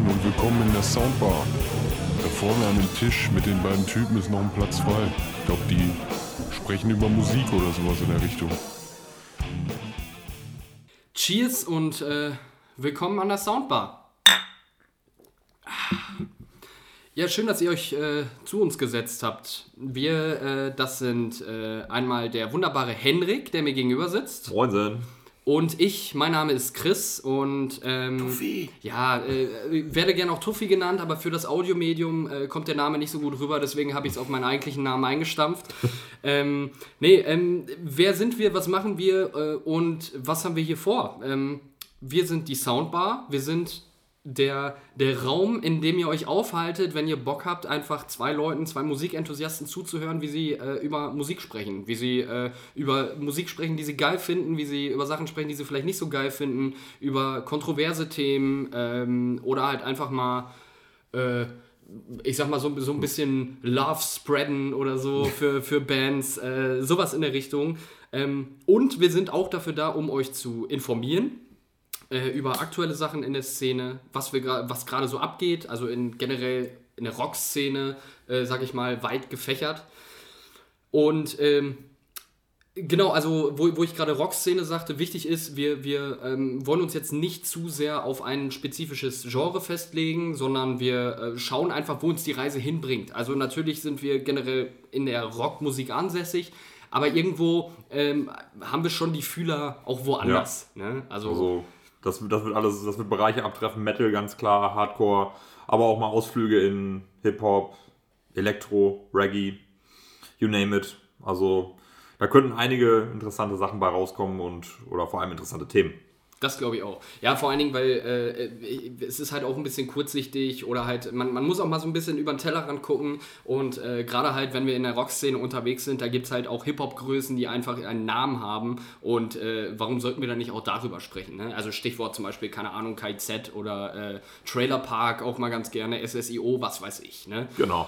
Moin und willkommen in der Soundbar. Da vorne an dem Tisch mit den beiden Typen ist noch ein Platz frei. Ich glaube, die sprechen über Musik oder sowas in der Richtung. Cheers und äh, willkommen an der Soundbar. Ja, schön, dass ihr euch äh, zu uns gesetzt habt. Wir, äh, das sind äh, einmal der wunderbare Henrik, der mir gegenüber sitzt. Moinsen. Und ich, mein Name ist Chris und ähm, Tuffi. ja, äh, werde gerne auch Tuffi genannt, aber für das Audiomedium äh, kommt der Name nicht so gut rüber, deswegen habe ich es auf meinen eigentlichen Namen eingestampft. ähm, nee, ähm, wer sind wir, was machen wir äh, und was haben wir hier vor? Ähm, wir sind die Soundbar, wir sind der, der Raum, in dem ihr euch aufhaltet, wenn ihr Bock habt, einfach zwei Leuten, zwei Musikenthusiasten zuzuhören, wie sie äh, über Musik sprechen, wie sie äh, über Musik sprechen, die sie geil finden, wie sie über Sachen sprechen, die sie vielleicht nicht so geil finden, über kontroverse Themen ähm, oder halt einfach mal, äh, ich sag mal, so, so ein bisschen Love spreaden oder so für, für Bands, äh, sowas in der Richtung. Ähm, und wir sind auch dafür da, um euch zu informieren äh, über aktuelle Sachen in der Szene, was, wir was gerade so abgeht, also in generell in der Rockszene, äh, sag ich mal, weit gefächert. Und ähm, genau, also wo, wo ich gerade Rockszene sagte, wichtig ist, wir, wir ähm, wollen uns jetzt nicht zu sehr auf ein spezifisches Genre festlegen, sondern wir äh, schauen einfach, wo uns die Reise hinbringt. Also natürlich sind wir generell in der Rockmusik ansässig, aber irgendwo ähm, haben wir schon die Fühler auch woanders. Ne? Also, das, das wird alles, das wird Bereiche abtreffen, Metal ganz klar, Hardcore, aber auch mal Ausflüge in Hip-Hop, Elektro, Reggae, you name it. Also, da könnten einige interessante Sachen bei rauskommen und oder vor allem interessante Themen. Das glaube ich auch. Ja, vor allen Dingen, weil äh, es ist halt auch ein bisschen kurzsichtig oder halt, man, man muss auch mal so ein bisschen über den Tellerrand gucken und äh, gerade halt, wenn wir in der Rockszene unterwegs sind, da gibt es halt auch Hip-Hop-Größen, die einfach einen Namen haben und äh, warum sollten wir dann nicht auch darüber sprechen? Ne? Also Stichwort zum Beispiel, keine Ahnung, KZ oder äh, Trailer Park, auch mal ganz gerne, SSIO, was weiß ich. Ne? Genau.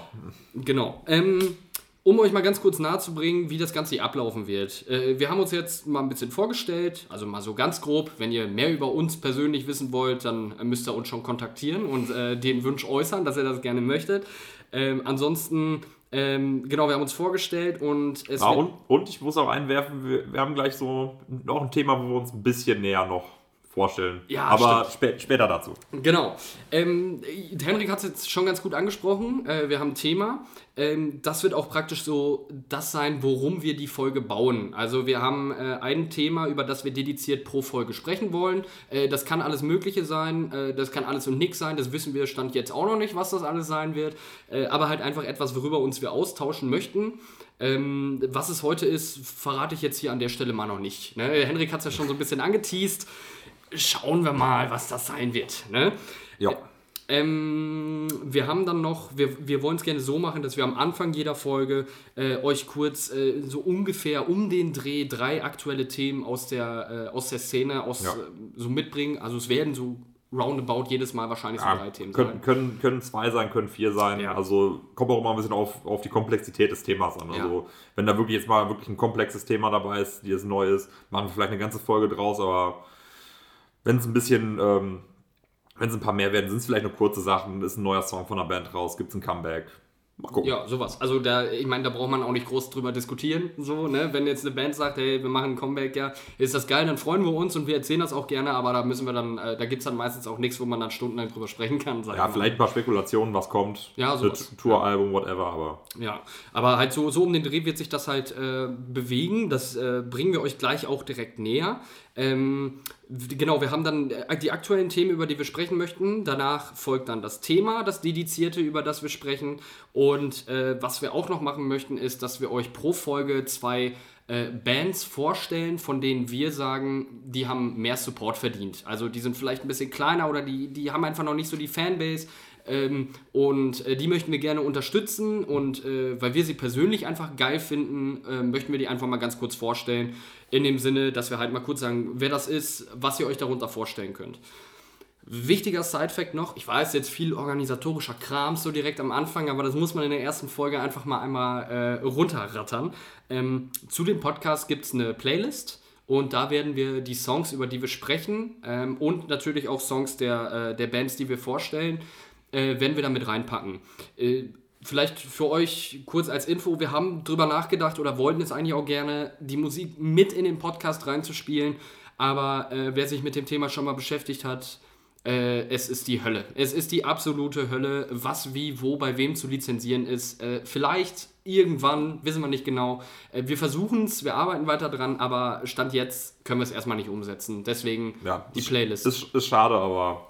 Genau. Ähm, um euch mal ganz kurz nahezubringen, wie das Ganze hier ablaufen wird. Äh, wir haben uns jetzt mal ein bisschen vorgestellt, also mal so ganz grob. Wenn ihr mehr über uns persönlich wissen wollt, dann müsst ihr uns schon kontaktieren und äh, den Wunsch äußern, dass ihr das gerne möchtet. Ähm, ansonsten, ähm, genau, wir haben uns vorgestellt und es Ja, und, und ich muss auch einwerfen, wir, wir haben gleich so noch ein Thema, wo wir uns ein bisschen näher noch vorstellen. Ja, aber spä später dazu. Genau. Ähm, Henrik hat es jetzt schon ganz gut angesprochen. Äh, wir haben ein Thema. Ähm, das wird auch praktisch so das sein, worum wir die Folge bauen. Also wir haben äh, ein Thema, über das wir dediziert pro Folge sprechen wollen. Äh, das kann alles Mögliche sein. Äh, das kann alles und nix sein. Das wissen wir Stand jetzt auch noch nicht, was das alles sein wird. Äh, aber halt einfach etwas, worüber uns wir austauschen möchten. Ähm, was es heute ist, verrate ich jetzt hier an der Stelle mal noch nicht. Ne? Henrik hat es ja schon so ein bisschen angeteased. Schauen wir mal, was das sein wird. Ne? Ja. Ähm, wir haben dann noch, wir, wir wollen es gerne so machen, dass wir am Anfang jeder Folge äh, euch kurz äh, so ungefähr um den Dreh drei aktuelle Themen aus der, äh, aus der Szene aus, Ja. äh, so mitbringen. Also es werden so roundabout jedes Mal wahrscheinlich so Ja, drei Themen können, sein. können, können zwei sein, können vier sein. Ja. Also kommt auch immer ein bisschen auf, auf die Komplexität des Themas an. Also wenn da wirklich jetzt mal wirklich ein komplexes Thema dabei ist, die jetzt neu ist, machen wir vielleicht eine ganze Folge draus, aber wenn es ein bisschen, ähm, wenn es ein paar mehr werden, sind es vielleicht nur kurze Sachen, ist ein neuer Song von der Band raus, gibt es ein Comeback. Mal gucken. Ja, sowas. Also da, ich meine, da braucht man auch nicht groß drüber diskutieren. So, ne? Wenn jetzt eine Band sagt, hey, wir machen ein Comeback, ja, ist das geil, dann freuen wir uns und wir erzählen das auch gerne, aber da müssen wir dann, äh, da gibt es dann meistens auch nichts, wo man dann stundenlang drüber sprechen kann. Ja, vielleicht ein paar Spekulationen, was kommt. Ja, sowas. Ein Touralbum, whatever, aber Ja, aber halt so, so um den Dreh wird sich das halt äh, bewegen. Das äh, bringen wir euch gleich auch direkt näher. Ähm, genau, wir haben dann äh, die aktuellen Themen, über die wir sprechen möchten. Danach folgt dann das Thema, das dedizierte, über das wir sprechen. Und äh, was wir auch noch machen möchten, ist, dass wir euch pro Folge zwei äh, Bands vorstellen, von denen wir sagen, die haben mehr Support verdient. Also die sind vielleicht ein bisschen kleiner oder die, die haben einfach noch nicht so die Fanbase. Ähm, und äh, die möchten wir gerne unterstützen und äh, weil wir sie persönlich einfach geil finden, äh, möchten wir die einfach mal ganz kurz vorstellen. In dem Sinne, dass wir halt mal kurz sagen, wer das ist, was ihr euch darunter vorstellen könnt. Wichtiger Side-Fact noch, ich weiß jetzt viel organisatorischer Kram so direkt am Anfang, aber das muss man in der ersten Folge einfach mal einmal äh, runterrattern. Ähm, zu dem Podcast gibt es eine Playlist Und da werden wir die Songs, über die wir sprechen ähm, und natürlich auch Songs der, äh, der Bands, die wir vorstellen, äh, werden wir damit reinpacken. Äh, vielleicht für euch kurz als Info, wir haben drüber nachgedacht oder wollten es eigentlich auch gerne, die Musik mit in den Podcast reinzuspielen. Aber äh, wer sich mit dem Thema schon mal beschäftigt hat, äh, es ist die Hölle. Es ist die absolute Hölle, was, wie, wo, bei wem zu lizenzieren ist. Äh, vielleicht irgendwann, wissen wir nicht genau. Äh, wir versuchen es, wir arbeiten weiter dran, aber Stand jetzt können wir es erstmal nicht umsetzen. Deswegen Ja, die ist- Playlist. Ist, ist schade, aber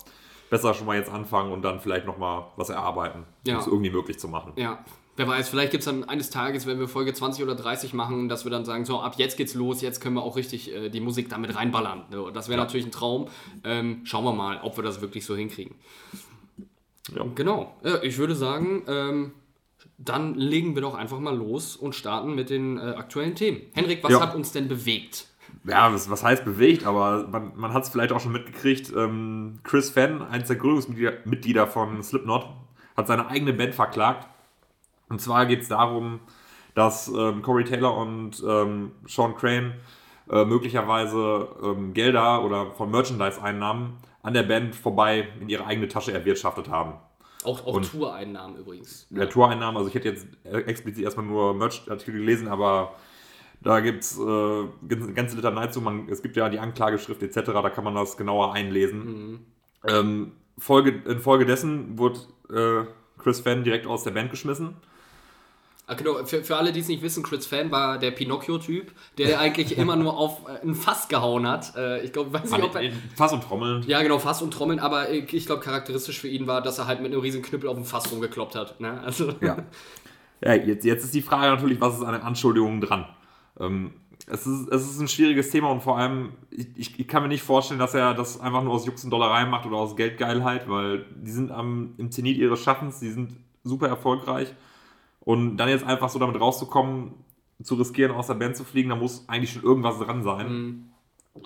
besser schon mal jetzt anfangen und dann vielleicht nochmal was erarbeiten, Ja. um es irgendwie möglich zu machen. Ja, wer weiß, vielleicht gibt es dann eines Tages, wenn wir Folge 20 oder 30 machen, dass wir dann sagen, so ab jetzt geht's los, jetzt können wir auch richtig äh, die Musik damit reinballern. Das wäre natürlich ein Traum. Ähm, schauen wir mal, ob wir das wirklich so hinkriegen. Ja. Genau, ja, ich würde sagen, ähm, dann legen wir doch einfach mal los und starten mit den äh, aktuellen Themen. Henrik, was Ja. hat uns denn bewegt? Ja, was, was heißt bewegt, aber man, man hat es vielleicht auch schon mitgekriegt. Ähm, Chris Fenn, eines der Gründungsmitglieder Mitglieder von Slipknot, hat seine eigene Band verklagt. Und zwar geht es darum, dass ähm, Corey Taylor und ähm, Sean Crane äh, möglicherweise ähm, Gelder oder von Merchandise-Einnahmen an der Band vorbei in ihre eigene Tasche erwirtschaftet haben. Auch, auch Toureinnahmen übrigens. Der Toureinnahmen, also ich hätte jetzt äh, explizit erstmal nur Merch-Artikel gelesen, aber da gibt es äh, ganze- Litanei zu. Man, es gibt ja die Anklageschrift etc., da kann man das genauer einlesen. Ähm, Folge, infolgedessen wurde äh, Chris Fenn direkt aus der Band geschmissen. Ah, genau, für, für alle, die es nicht wissen, Chris Fan war der Pinocchio-Typ, der eigentlich immer nur auf äh, ein Fass gehauen hat. Äh, ich glaube, weiß nicht, ob er, Fass und Trommeln. Ja, genau, Fass und Trommeln, aber äh, ich glaube, charakteristisch für ihn war, dass er halt mit einem riesen Knüppel auf dem Fass rumgekloppt hat. Ne? Also, Ja. ja jetzt, jetzt ist die Frage natürlich, was ist an den Anschuldigungen dran? Ähm, es, ist, es ist ein schwieriges Thema und vor allem, ich, ich, kann mir nicht vorstellen, dass er das einfach nur aus Jux und Dollerei macht oder aus Geldgeilheit, weil die sind am, im Zenit ihres Schaffens, die sind super erfolgreich. Und dann jetzt einfach so damit rauszukommen, zu riskieren, aus der Band zu fliegen, da muss eigentlich schon irgendwas dran sein. Mhm.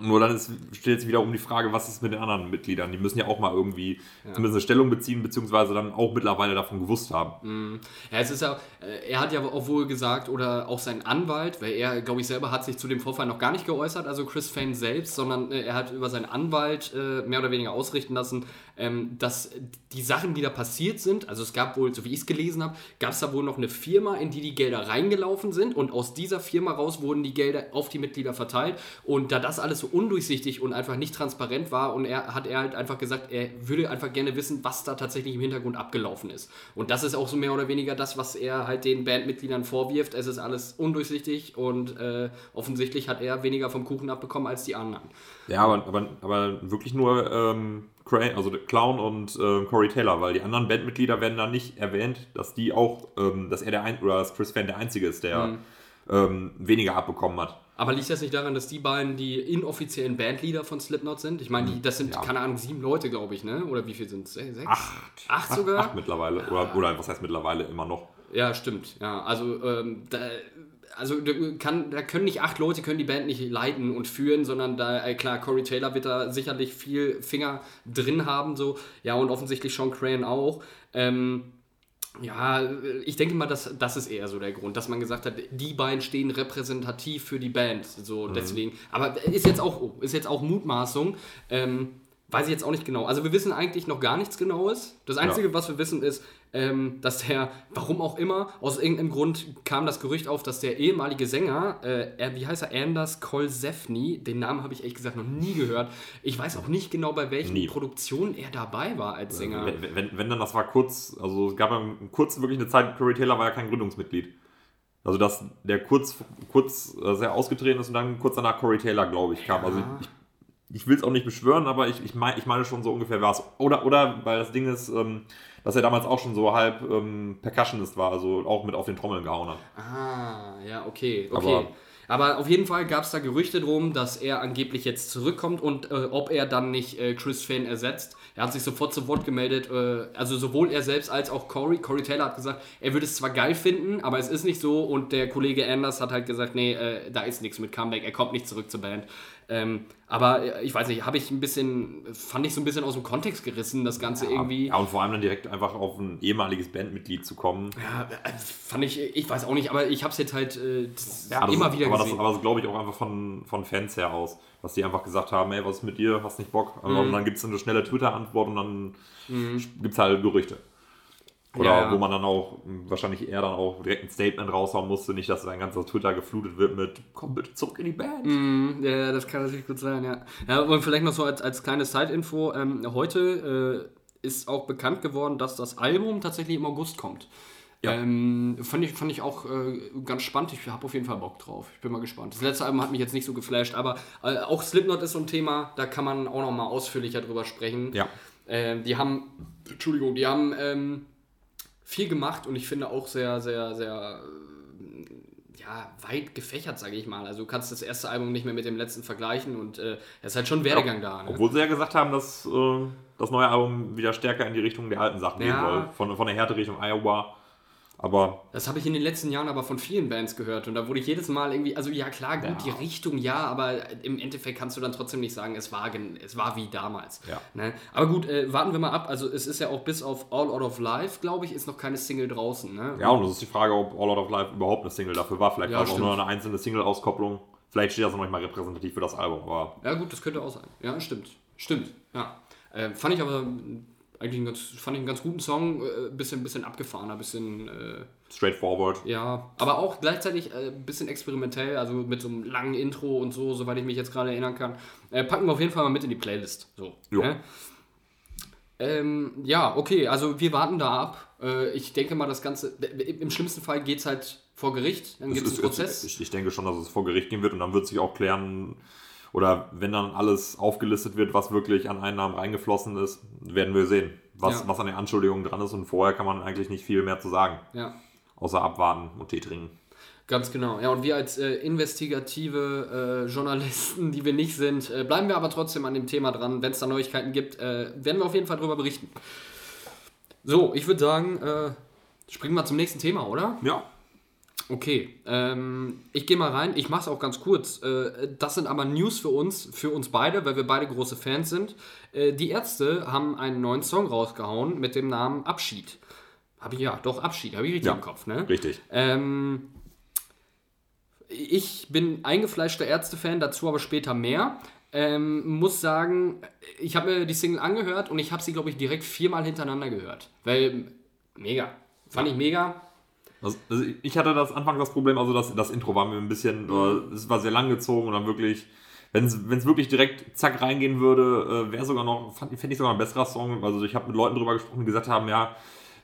Nur dann ist, stellt sich wieder um die Frage, was ist mit den anderen Mitgliedern? Die müssen ja auch mal irgendwie zumindest eine Stellung beziehen, beziehungsweise dann auch mittlerweile davon gewusst haben. Ja, es ist ja, äh, er hat ja auch wohl gesagt, oder auch sein Anwalt, weil er, glaube ich, selber hat sich zu dem Vorfall noch gar nicht geäußert, also Chris Fane selbst, sondern äh, er hat über seinen Anwalt äh, mehr oder weniger ausrichten lassen, ähm, dass die Sachen, die da passiert sind, also es gab wohl, so wie ich es gelesen habe, gab es da wohl noch eine Firma, in die die Gelder reingelaufen sind und aus dieser Firma raus wurden die Gelder auf die Mitglieder verteilt und da das alles so undurchsichtig und einfach nicht transparent war und er hat er halt einfach gesagt, er würde einfach gerne wissen, was da tatsächlich im Hintergrund abgelaufen ist. Und das ist auch so mehr oder weniger das, was er halt den Bandmitgliedern vorwirft. Es ist alles undurchsichtig und äh, offensichtlich hat er weniger vom Kuchen abbekommen als die anderen. Ja, aber, aber, aber wirklich nur ähm, Cray, also Clown und äh, Corey Taylor, weil die anderen Bandmitglieder werden da nicht erwähnt, dass die auch, ähm, dass er der ein oder dass Chris Fan der Einzige ist, der Mhm. ähm, weniger abbekommen hat. Aber liegt das nicht daran, dass die beiden die inoffiziellen Bandleader von Slipknot sind? Ich meine, die- das sind, Ja. keine Ahnung, sieben Leute, glaube ich, ne? Oder wie viel sind es? Sechs? Acht. Acht sogar? Acht mittlerweile. Oder, oder was heißt mittlerweile immer noch? Ja, stimmt. Ja, also, ähm, da, also da, kann, da können nicht acht Leute können die Band nicht leiten und führen, sondern da, äh, klar, Corey Taylor wird da sicherlich viel Finger drin haben, so. Ja, und offensichtlich Sean Crane auch. Ähm, ja, ich denke mal, das, das ist eher so der Grund, dass man gesagt hat, die beiden stehen repräsentativ für die Band. So, deswegen. Aber ist jetzt auch, ist jetzt auch Mutmaßung. Ähm, weiß ich jetzt auch nicht genau. Also wir wissen eigentlich noch gar nichts Genaues. Das Einzige, was wir wissen, ist, ähm, dass der, warum auch immer, aus irgendeinem Grund kam das Gerücht auf, dass der ehemalige Sänger, äh, wie heißt er, Anders Kolsefni, den Namen habe ich ehrlich gesagt noch nie gehört. Ich weiß auch nicht genau, bei welchen Nie. Produktionen er dabei war als Sänger. Wenn, wenn, wenn dann, das war kurz, also es gab ja kurz wirklich eine Zeit, Corey Taylor war ja kein Gründungsmitglied. Also dass der kurz, kurz äh, sehr ausgetreten ist und dann kurz danach Corey Taylor, glaube ich, kam. Also ich, ich will es auch nicht beschwören, aber ich, ich, mein, ich meine schon so ungefähr war es. Oder, oder, weil das Ding ist, ähm, dass er damals auch schon so halb ähm, Percussionist war, also auch mit auf den Trommeln gehauen hat. Ah, ja, okay, okay. Aber- Aber, auf jeden Fall gab es da Gerüchte drum, dass er angeblich jetzt zurückkommt und äh, ob er dann nicht äh, Chris Fane ersetzt. Er hat sich sofort zu Wort gemeldet, äh, also sowohl er selbst als auch Corey. Corey Taylor hat gesagt, er würde es zwar geil finden, aber es ist nicht so. Und der Kollege Anders hat halt gesagt, nee, äh, da ist nichts mit Comeback, er kommt nicht zurück zur Band. Ähm, aber äh, ich weiß nicht, habe ich ein bisschen, fand ich so ein bisschen aus dem Kontext gerissen, das Ganze Ja, irgendwie. Ja, und vor allem dann direkt einfach auf ein ehemaliges Bandmitglied zu kommen. Ja, äh, fand ich, ich weiß auch nicht, aber ich habe es jetzt halt äh, Ja, immer ist, wieder aber gesehen. das, aber das glaube ich auch einfach von, von Fans her aus, dass die einfach gesagt haben, ey, was ist mit dir, hast nicht Bock? Mhm. Und dann gibt es eine schnelle Twitter-Antwort und dann gibt es halt Gerüchte. Oder Ja, ja. wo man dann auch mh, wahrscheinlich eher dann auch direkt ein Statement raushauen musste, nicht, dass dein ganzer Twitter geflutet wird mit komm bitte zurück in die Band. Mhm, ja, das kann natürlich gut sein, ja. ja und vielleicht noch so als, als kleine Side-Info, ähm, heute äh, ist auch bekannt geworden, dass das Album tatsächlich im August kommt. Ja. Ähm, fand, ich, fand ich auch äh, ganz spannend. Ich habe auf jeden Fall Bock drauf. Ich bin mal gespannt. Das letzte Album hat mich jetzt nicht so geflasht, aber äh, auch Slipknot ist so ein Thema, da kann man auch noch mal ausführlicher drüber sprechen. Ja. Ähm, die haben, Entschuldigung, die haben ähm, viel gemacht und ich finde auch sehr, sehr, sehr äh, ja, weit gefächert, sage ich mal. Also du kannst das erste Album nicht mehr mit dem letzten vergleichen und äh, es ist halt schon Werdegang da. Ne? Obwohl sie ja gesagt haben, dass äh, das neue Album wieder stärker in die Richtung der alten Sachen Ja. gehen soll. Von, von der Härte Richtung Iowa. Aber Das habe ich in den letzten Jahren aber von vielen Bands gehört und da wurde ich jedes Mal irgendwie, also ja klar, gut, Ja. die Richtung ja, aber im Endeffekt kannst du dann trotzdem nicht sagen, es war, es war wie damals. Ja. Ne? Aber gut, äh, warten wir mal ab. Also es ist ja auch bis auf All Out of Life, glaube ich, ist noch keine Single draußen. Ne? ja, und das ist die Frage, ob All Out of Life überhaupt eine Single dafür war. Vielleicht Ja, war es auch nur eine einzelne Single-Auskopplung. Vielleicht steht das noch nicht mal repräsentativ für das Album, aber Ja, gut, das könnte auch sein. Ja, stimmt. Stimmt, ja. Äh, fand ich aber eigentlich ganz, fand ich einen ganz guten Song, äh, bisschen, bisschen abgefahrener, bisschen, äh, straightforward. ja, aber auch gleichzeitig äh, ein bisschen experimentell, also mit so einem langen Intro und so, soweit ich mich jetzt gerade erinnern kann. Äh, packen wir auf jeden Fall mal mit in die Playlist. So. Jo. Ne? Ähm, ja, okay, also wir warten da ab. Äh, ich denke mal, das Ganze, im schlimmsten Fall geht es halt vor Gericht, dann gibt es ist- einen Prozess. Ich, ich denke schon, dass es vor Gericht gehen wird und dann wird sich auch klären, oder wenn dann alles aufgelistet wird, was wirklich an Einnahmen reingeflossen ist, werden wir sehen, was, Ja. was an den Anschuldigungen dran ist und vorher kann man eigentlich nicht viel mehr zu sagen, ja. außer abwarten und Tee trinken. Ganz genau. Ja, und wir als äh, investigative äh, Journalisten, die wir nicht sind, äh, bleiben wir aber trotzdem an dem Thema dran. Wenn es da Neuigkeiten gibt, äh, werden wir auf jeden Fall darüber berichten. So, ich würde sagen, äh, springen wir zum nächsten Thema, oder? Ja, Okay, ähm, ich gehe mal rein. Ich mache es auch ganz kurz. Äh, das sind aber News für uns, für uns beide, weil wir beide große Fans sind. Äh, die Ärzte haben einen neuen Song rausgehauen mit dem Namen Abschied. Habe ich ja, doch Abschied, habe ich richtig Ja. im Kopf, ne? richtig. Ähm, ich bin eingefleischter Ärzte-Fan, dazu aber später mehr. Ähm, muss sagen, ich habe mir die Single angehört und ich habe sie, glaube ich, direkt viermal hintereinander gehört. Weil, mega. Fand ich mega. Also, also ich hatte das Anfang das Problem, also das, das Intro war mir ein bisschen, äh, es war sehr lang gezogen und dann wirklich, wenn es wirklich direkt zack reingehen würde, äh, wäre sogar noch, fände ich sogar ein besserer Song. Also ich habe mit Leuten drüber gesprochen, die gesagt haben, ja,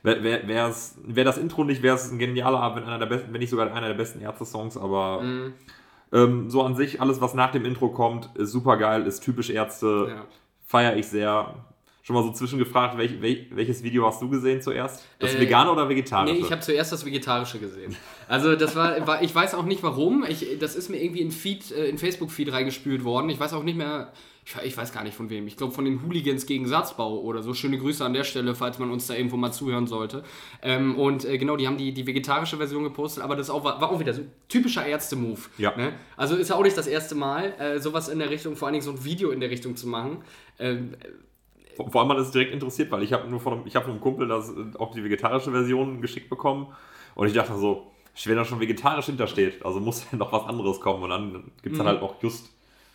wäre wär, wär's- wär das Intro nicht, wäre es ein genialer, wenn, einer der besten, wenn nicht sogar einer der besten Ärzte-Songs, aber Mhm. ähm, so an sich, alles was nach dem Intro kommt, ist super geil, ist typisch Ärzte, Ja. feiere ich sehr. Schon mal so zwischengefragt, welch, welch, welches Video hast du gesehen zuerst? Das Äh, vegane oder vegetarische? Nee, ich habe zuerst das Vegetarische gesehen. Also das war, war ich weiß auch nicht warum. Ich, das ist mir irgendwie in Feed, äh, in Facebook-Feed reingespült worden. Ich weiß auch nicht mehr, ich, ich weiß gar nicht von wem. Ich glaube von den Hooligans gegen Satzbau oder so. Schöne Grüße an der Stelle, falls man uns da irgendwo mal zuhören sollte. Ähm, und äh, genau, die haben die, die vegetarische Version gepostet, aber das auch, war, war auch wieder so typischer Ärzte-Move. Ja. Ne? Also ist ja auch nicht das erste Mal, äh, sowas in der Richtung, vor allen Dingen so ein Video in der Richtung zu machen. Ähm, Vor allem man ist direkt interessiert, weil ich habe nur von einem, ich habe von einem Kumpel das äh, auch die vegetarische Version geschickt bekommen. Und ich dachte so, wenn da schon vegetarisch hintersteht, also muss ja noch was anderes kommen. Und dann gibt es dann halt noch just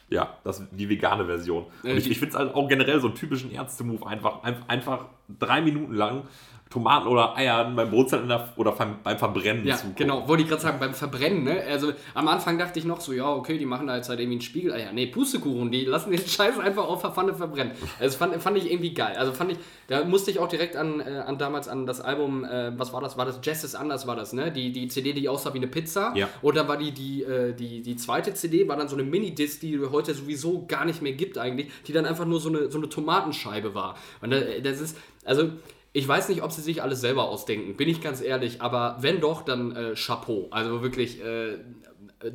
ja, das, die vegane Version. Und Äh, ich, ich finde es halt auch generell so einen typischen Ärzte-Move, einfach, einfach drei Minuten lang Tomaten oder Eier beim Brotzeln oder beim, Verbrennen Ja, zugucken. genau, wollte ich gerade sagen, beim Verbrennen, ne? Also am Anfang dachte ich noch so, ja, okay, die machen da jetzt halt irgendwie einen Spiegel. Ah ja, nee, Pustekuchen, die lassen den Scheiß einfach auf der Pfanne verbrennen. Das fand, fand ich irgendwie geil. Also fand ich, da musste ich auch direkt an, äh, an damals an das Album, äh, was war das? War das Jazz ist anders, war das, ne? Die, die CD, die aussah wie eine Pizza. Ja. Und dann war die, die, äh, die, die zweite CD, war dann so eine Mini-Disc, die heute sowieso gar nicht mehr gibt eigentlich, die dann einfach nur so eine, so eine Tomatenscheibe war. Und äh, das ist, also ich weiß nicht, ob sie sich alles selber ausdenken, bin ich ganz ehrlich, aber wenn doch, dann äh, Chapeau. Also wirklich, äh,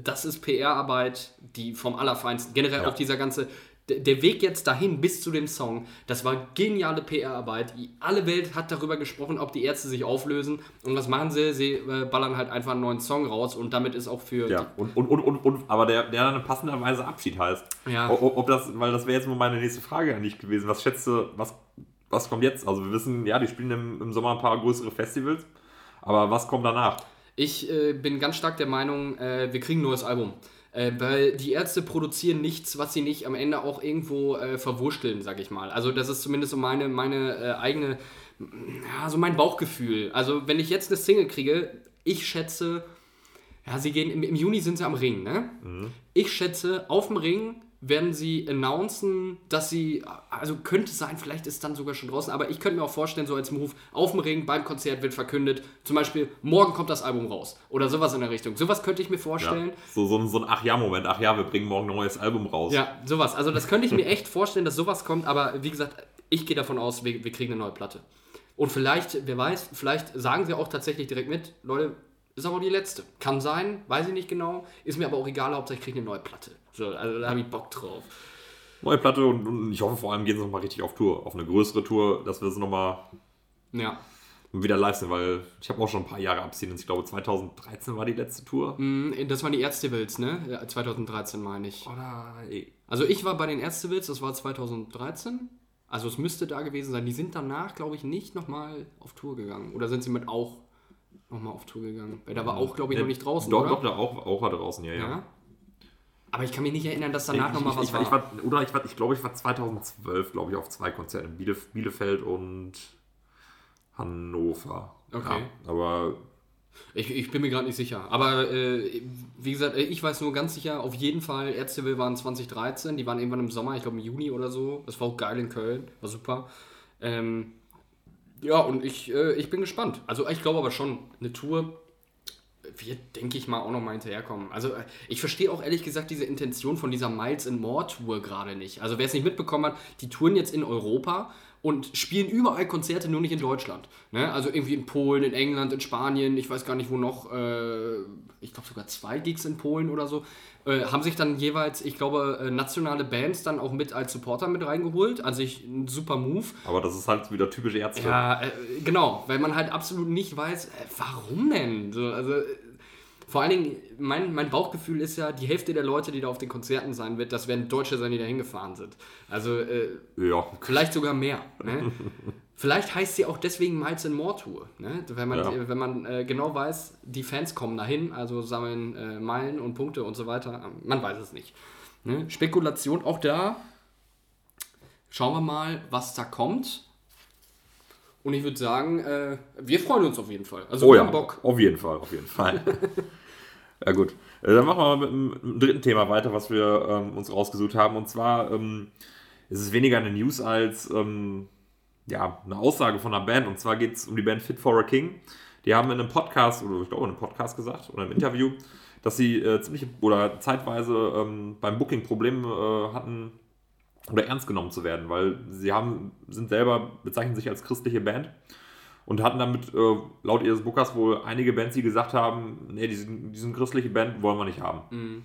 das ist PR-Arbeit, die vom Allerfeinsten. Generell Ja. auch dieser ganze der, Weg jetzt dahin bis zu dem Song, das war geniale PR-Arbeit. Alle Welt hat darüber gesprochen, ob die Ärzte sich auflösen. Und was machen sie? Sie äh, ballern halt einfach einen neuen Song raus und damit ist auch für. Ja, und, und, und, und, und aber der, der dann passenderweise Abschied heißt. Ja. Ob, ob das, weil das wäre jetzt nur meine nächste Frage an dich gewesen. Was schätzt du, was, was kommt jetzt? Also wir wissen, ja, die spielen im, im Sommer ein paar größere Festivals, aber was kommt danach? Ich äh, bin ganz stark der Meinung, äh, wir kriegen ein neues Album. Äh, weil die Ärzte produzieren nichts, was sie nicht am Ende auch irgendwo äh, verwursteln, sag ich mal. Also das ist zumindest so meine, meine äh, eigene, ja, so mein Bauchgefühl. Also wenn ich jetzt eine Single kriege, ich schätze, ja, sie gehen, im, im Juni sind sie am Ring, ne? Ich schätze, auf dem Ring werden sie announcen, dass sie, also könnte sein, vielleicht ist es dann sogar schon draußen, aber ich könnte mir auch vorstellen, so als Move, auf dem Ring beim Konzert wird verkündet, zum Beispiel, morgen kommt das Album raus oder sowas in der Richtung. Sowas könnte ich mir vorstellen. Ja, so, so, ein- so ein Ach-Ja-Moment. Ach ja, wir bringen morgen ein neues Album raus. Ja, sowas. Also das könnte ich mir echt vorstellen, dass sowas kommt, aber wie gesagt, ich gehe davon aus, wir, wir kriegen eine neue Platte. Und vielleicht, wer weiß, vielleicht sagen sie auch tatsächlich direkt mit, Leute, ist aber die letzte. Kann sein, weiß ich nicht genau, ist mir aber auch egal, Hauptsache ich kriege eine neue Platte. So, also da habe ich Bock drauf. Neue Platte und, und ich hoffe vor allem gehen sie nochmal richtig auf Tour. Auf eine größere Tour, dass wir sie nochmal Ja. wieder live sind, weil ich habe auch schon ein paar Jahre Abstinenz. Ich glaube 2013 war die letzte Tour. Mm, Das waren die Ärztewils, ne? Ja, 2013 meine ich. Oder, ey, Also ich war bei den Ärztewils, das war 2013. Also es müsste da gewesen sein. Die sind danach, glaube ich, nicht nochmal auf Tour gegangen. Oder sind sie mit auch nochmal auf Tour gegangen? Weil da war auch, glaube ich, noch nicht draußen, Doch, oder? doch, da auch, auch war draußen, ja, ja. Ja. Aber ich kann mich nicht erinnern, dass danach nochmal was ich, war. ich war. Oder ich, war, ich glaube, ich war 2012, glaube ich, auf zwei Konzerten. Bielef Bielefeld und Hannover. Okay. Ja, aber Ich, ich bin mir gerade nicht sicher. Aber äh, wie gesagt, äh, ich weiß nur ganz sicher, auf jeden Fall, Ärztewil waren 2013, die waren irgendwann im Sommer, ich glaube im Juni oder so. Das war auch geil in Köln, war super. Ähm, ja, und ich, äh, ich bin gespannt. Also ich glaube aber schon, eine Tour wird, denke ich mal, auch nochmal hinterherkommen. Also äh, ich verstehe auch ehrlich gesagt diese Intention von dieser Miles and More Tour gerade nicht. Also wer es nicht mitbekommen hat, die touren jetzt in Europa und spielen überall Konzerte, nur nicht in Deutschland. Ne? Also irgendwie in Polen, in England, in Spanien, ich weiß gar nicht wo noch, äh, ich glaube sogar zwei Gigs in Polen oder so. Äh, haben sich dann jeweils, ich glaube, äh, nationale Bands dann auch mit als Supporter mit reingeholt. Also ich, ein super Move. Aber das ist halt wieder typisch Ärzte. Ja, äh, genau, weil man halt absolut nicht weiß, äh, warum denn? So, also, äh, vor allen Dingen, mein, mein Bauchgefühl ist ja, die Hälfte der Leute, die da auf den Konzerten sein wird, das werden Deutsche sein, die da hingefahren sind. Also, äh, Ja. vielleicht sogar mehr. Ne? vielleicht heißt sie auch deswegen Miles and More Tour. Ne? Wenn man, Ja. wenn man äh, genau weiß, die Fans kommen dahin, also sammeln äh, Meilen und Punkte und so weiter. Man weiß es nicht. Ne? Spekulation auch da. Schauen wir mal, was da kommt. Und ich würde sagen, äh, wir freuen uns auf jeden Fall. Also Oh wir ja, haben Bock. auf jeden Fall, auf jeden Fall. ja gut, Äh, dann machen wir mal mit dem- dritten Thema weiter, was wir ähm, uns rausgesucht haben. Und zwar ähm, ist es weniger eine News als ähm, ja, eine Aussage von einer Band. Und zwar geht es um die Band Fit for a King. Die haben in einem Podcast, oder ich glaube in einem Podcast gesagt, oder im Interview, dass sie äh, ziemlich oder zeitweise ähm, beim Booking Probleme äh, hatten, oder ernst genommen zu werden, weil sie haben, sind selber, bezeichnen sich als christliche Band und hatten damit äh, laut ihres Bookers wohl einige Bands, die gesagt haben, nee, diesen, diesen christliche Band wollen wir nicht haben. Mhm.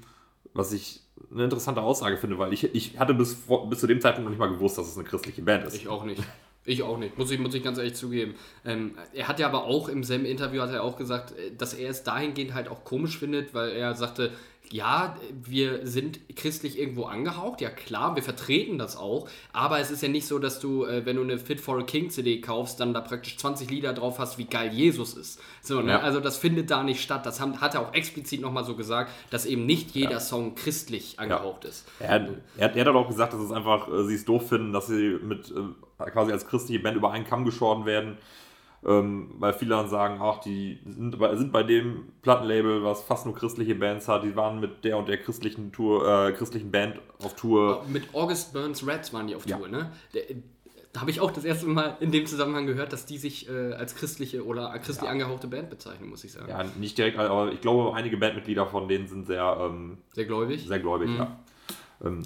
Was ich eine interessante Aussage finde, weil ich, ich hatte bis, vor, bis zu dem Zeitpunkt noch nicht mal gewusst, dass es eine christliche Band ist. Ich auch nicht. Ich auch nicht, muss ich, muss ich ganz ehrlich zugeben. Ähm, er hat ja aber auch im selben Interview hat er auch gesagt, äh, dass er es dahingehend halt auch komisch findet, weil er sagte, ja, wir sind christlich irgendwo angehaucht, ja klar, wir vertreten das auch, aber es ist ja nicht so, dass du, äh, wenn du eine Fit for a King CD kaufst, dann da praktisch 20 Lieder drauf hast, wie geil Jesus ist. So, ne? Ja. Also das findet da nicht statt. Das haben, hat er auch explizit nochmal so gesagt, dass eben nicht jeder Song christlich angehaucht ist. Er, hat- er, hat- er hat auch gesagt, dass es einfach, äh, sie es doof finden, dass sie mit äh, quasi als christliche Band über einen Kamm geschoren werden. Ähm, weil viele dann sagen, ach, die sind bei, sind bei dem Plattenlabel, was fast nur christliche Bands hat, die waren mit der und der christlichen Tour, äh, christlichen Band auf Tour. Mit August Burns Reds waren die auf Ja. Tour, ne? Der, da habe ich auch das erste Mal in dem Zusammenhang gehört, dass die sich äh, als christliche oder christlich angehauchte Band bezeichnen, muss ich sagen. Ja, nicht direkt, aber ich glaube, einige Bandmitglieder von denen sind sehr, ähm, Sehr gläubig. sehr gläubig, Mhm. ja. Ähm,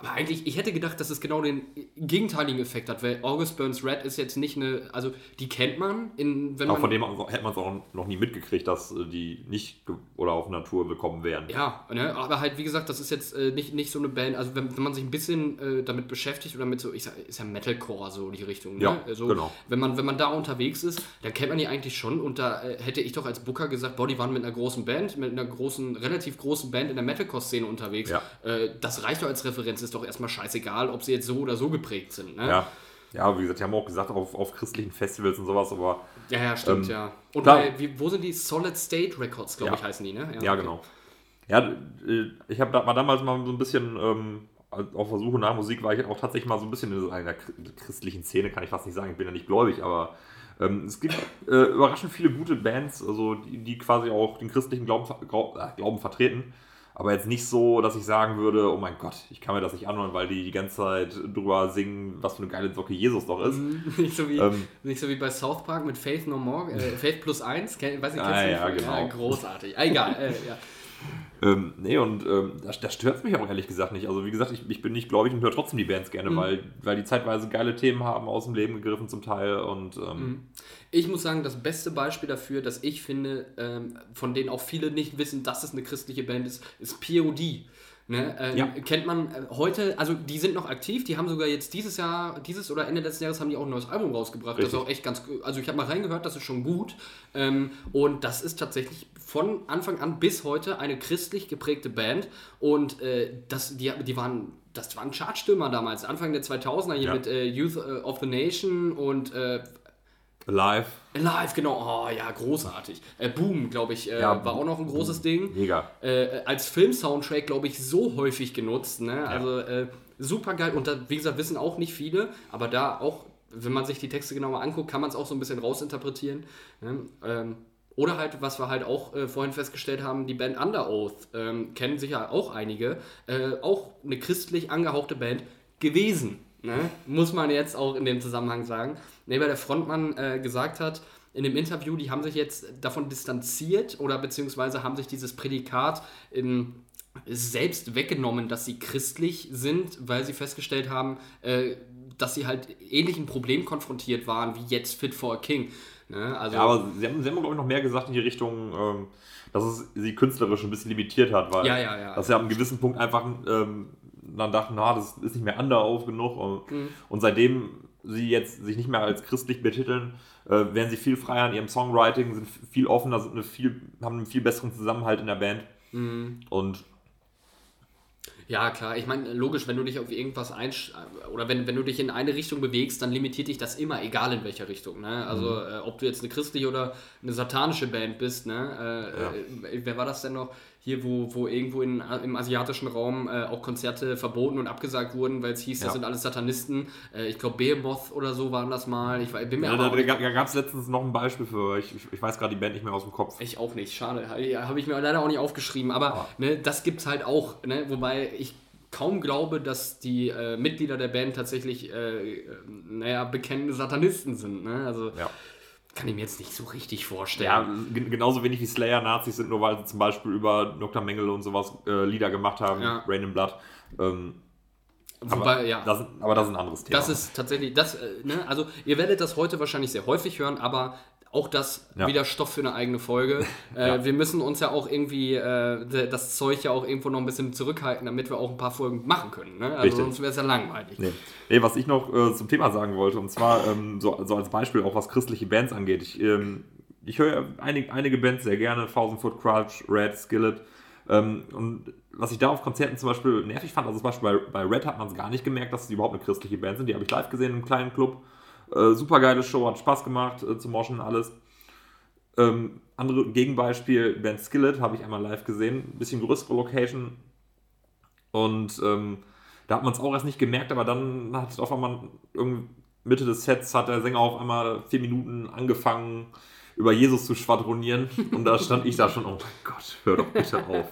Aber eigentlich, ich hätte gedacht, dass es genau den gegenteiligen Effekt hat, weil August Burns Red ist jetzt nicht eine, also die kennt man, in, wenn Aber man... von dem hätte man es auch noch nie mitgekriegt, dass äh, die nicht oder auf Natur willkommen wären. Ja, ne, aber halt, wie gesagt, das ist jetzt äh, nicht, nicht so eine Band, also wenn, wenn man sich ein bisschen äh, damit beschäftigt oder mit so, ich sag, ist ja Metalcore so die Richtung, ne? Ja, also, genau. Wenn man, wenn man da unterwegs ist, dann kennt man die eigentlich schon und da äh, hätte ich doch als Booker gesagt, boah, die waren mit einer großen Band, mit einer großen, relativ großen Band in der Metalcore-Szene unterwegs. Ja. Äh, das reicht doch als Referenz, ist doch erstmal scheißegal, ob sie jetzt so oder so geprägt sind, ne? Ja. Ja, wie gesagt, die haben auch gesagt, auf, auf christlichen Festivals und sowas, aber Ja, ja, stimmt, Ähm, ja. Und klar. bei, wie, wo sind die Solid State Records, glaube Ja. ich, heißen die, ne? ja, okay. genau. Ja, ich hab da, war damals mal so ein bisschen ähm, auf der Suche nach Musik, war ich auch tatsächlich mal so ein bisschen in einer chr- christlichen Szene, kann ich fast nicht sagen, ich bin ja nicht gläubig, aber ähm, es gibt äh, überraschend viele gute Bands, also die, die quasi auch den christlichen Glauben, äh, Glauben vertreten. Aber jetzt nicht so, dass ich sagen würde, oh mein Gott, ich kann mir das nicht anhören, weil die die ganze Zeit drüber singen, was für eine geile Socke Jesus doch ist. Nicht so, wie, Ähm. nicht so wie bei South Park mit Faith No More, äh, Faith plus 1, kenn, weiß ich, Ah, kennst du ja, genau. großartig. Ah, egal, äh, ja. Ähm, nee, und ähm, das, das stört mich auch ehrlich gesagt nicht. Also wie gesagt, ich, ich bin nicht gläubig und höre trotzdem die Bands Mhm. gerne, weil, weil die zeitweise geile Themen haben, aus dem Leben gegriffen zum Teil. Und Mhm. ähm, Ich muss sagen, das beste Beispiel dafür, dass ich finde, ähm, von denen auch viele nicht wissen, dass es eine christliche Band ist, ist POD. Ne? Ähm, Ja. Kennt man äh, heute, also die sind noch aktiv, die haben sogar jetzt dieses Jahr, dieses oder Ende letzten Jahres haben die auch ein neues Album rausgebracht. Das ist Richtig. auch echt ganz, also ich habe mal reingehört, das ist schon gut. Ähm, und das ist tatsächlich von Anfang an bis heute eine christlich geprägte Band. Und äh, das, die, die waren, das waren Chartstürmer damals, Anfang der 2000er hier Ja. mit äh, Youth äh, of the Nation und äh, live, Live, genau. Oh ja, großartig. Äh, Boom, glaube ich, äh, Ja, war auch noch ein großes Ding. mega. Äh, als Film-Soundtrack, glaube ich, so häufig genutzt. Ne? Also äh, super geil. Und da, wie gesagt, wissen auch nicht viele, aber da auch, wenn man sich die Texte genauer anguckt, kann man es auch so ein bisschen rausinterpretieren. Ne? Ähm, oder halt, was wir halt auch äh, vorhin festgestellt haben, die Band Under Oath, ähm, kennen sicher auch einige, äh, auch eine christlich angehauchte Band gewesen. Ne? Muss man jetzt auch in dem Zusammenhang sagen. Ne, weil der Frontmann äh, gesagt hat, in dem Interview, die haben sich jetzt davon distanziert oder beziehungsweise haben sich dieses Prädikat in, selbst weggenommen, dass sie christlich sind, weil sie festgestellt haben, äh, dass sie halt ähnlichen Problemen konfrontiert waren wie jetzt Fit for a King. Ne? Also, Ja, aber sie haben, sie haben glaube ich, noch mehr gesagt in die Richtung, ähm, dass es sie künstlerisch ein bisschen limitiert hat, weil Ja, ja, ja. dass sie ab einem gewissen Punkt einfach ähm, dann dachten, na, das ist nicht mehr underoath genug. Und, Mhm. und seitdem sie jetzt sich nicht mehr als christlich betiteln, äh, werden sie viel freier in ihrem Songwriting, sind viel offener, sind eine viel, haben einen viel besseren Zusammenhalt in der Band. Mhm. Und Ja, klar. Ich meine, logisch, wenn du dich auf irgendwas einsch... oder wenn, wenn du dich in eine Richtung bewegst, dann limitiert dich das immer, egal in welcher Richtung. Ne? Also, äh, ob du jetzt eine christliche oder eine satanische Band bist. Ne? Äh, äh, wer war das denn noch? Hier, wo, wo irgendwo in, im asiatischen Raum äh, auch Konzerte verboten und abgesagt wurden, weil es hieß, das Ja. sind alles Satanisten. Äh, ich glaube, Behemoth oder so waren das mal. Ich, war- bin mir ja, aber da, da gab es letztens noch ein Beispiel für, ich, ich, ich weiß gerade die Band nicht mehr aus dem Kopf. Ich auch nicht, schade. Habe ich mir leider auch nicht aufgeschrieben. Aber ne, das gibt es halt auch. Ne? Wobei ich kaum glaube, dass die äh, Mitglieder der Band tatsächlich, äh, äh, naja, bekennende Satanisten sind. Ne? Also Ja. Kann ich mir jetzt nicht so richtig vorstellen. Ja, gen- genauso wenig wie Slayer Nazis sind, nur weil sie zum Beispiel über Dr. Mengele und sowas äh, Lieder gemacht haben, Ja. Rain in Blood. Ähm, Wobei, aber, ja. das, aber das ist ein anderes Thema. Das ist tatsächlich, das, äh, ne, also ihr werdet das heute wahrscheinlich sehr häufig hören, aber auch das Ja. wieder Stoff für eine eigene Folge. Äh, Ja. Wir müssen uns ja auch irgendwie äh, das Zeug ja auch irgendwo noch ein bisschen zurückhalten, damit wir auch ein paar Folgen machen können. Ne? Also Richtig. sonst wäre es ja langweilig. Nee. Nee, was ich noch äh, zum Thema sagen wollte, und zwar ähm, so, so als Beispiel auch was christliche Bands angeht. Ich, ähm, ich höre einig, einige Bands sehr gerne, Thousand Foot Crouch, Red, Skillet. Ähm, und was ich da auf Konzerten zum Beispiel nervig fand, also zum Beispiel bei, bei Red hat man es gar nicht gemerkt, dass sie überhaupt eine christliche Band sind. Die habe ich live gesehen im kleinen Club. Äh, super geile Show, hat Spaß gemacht äh, zu moschen, alles. Ähm, andere Gegenbeispiel, Band Skillet habe ich einmal live gesehen, bisschen größere Location. Und ähm, da hat man es auch erst nicht gemerkt, aber dann hat auf einmal irgendwie Mitte des Sets hat der Sänger auf einmal vier Minuten angefangen, über Jesus zu schwadronieren. Und da stand ich da schon, oh mein Gott, hör doch bitte auf.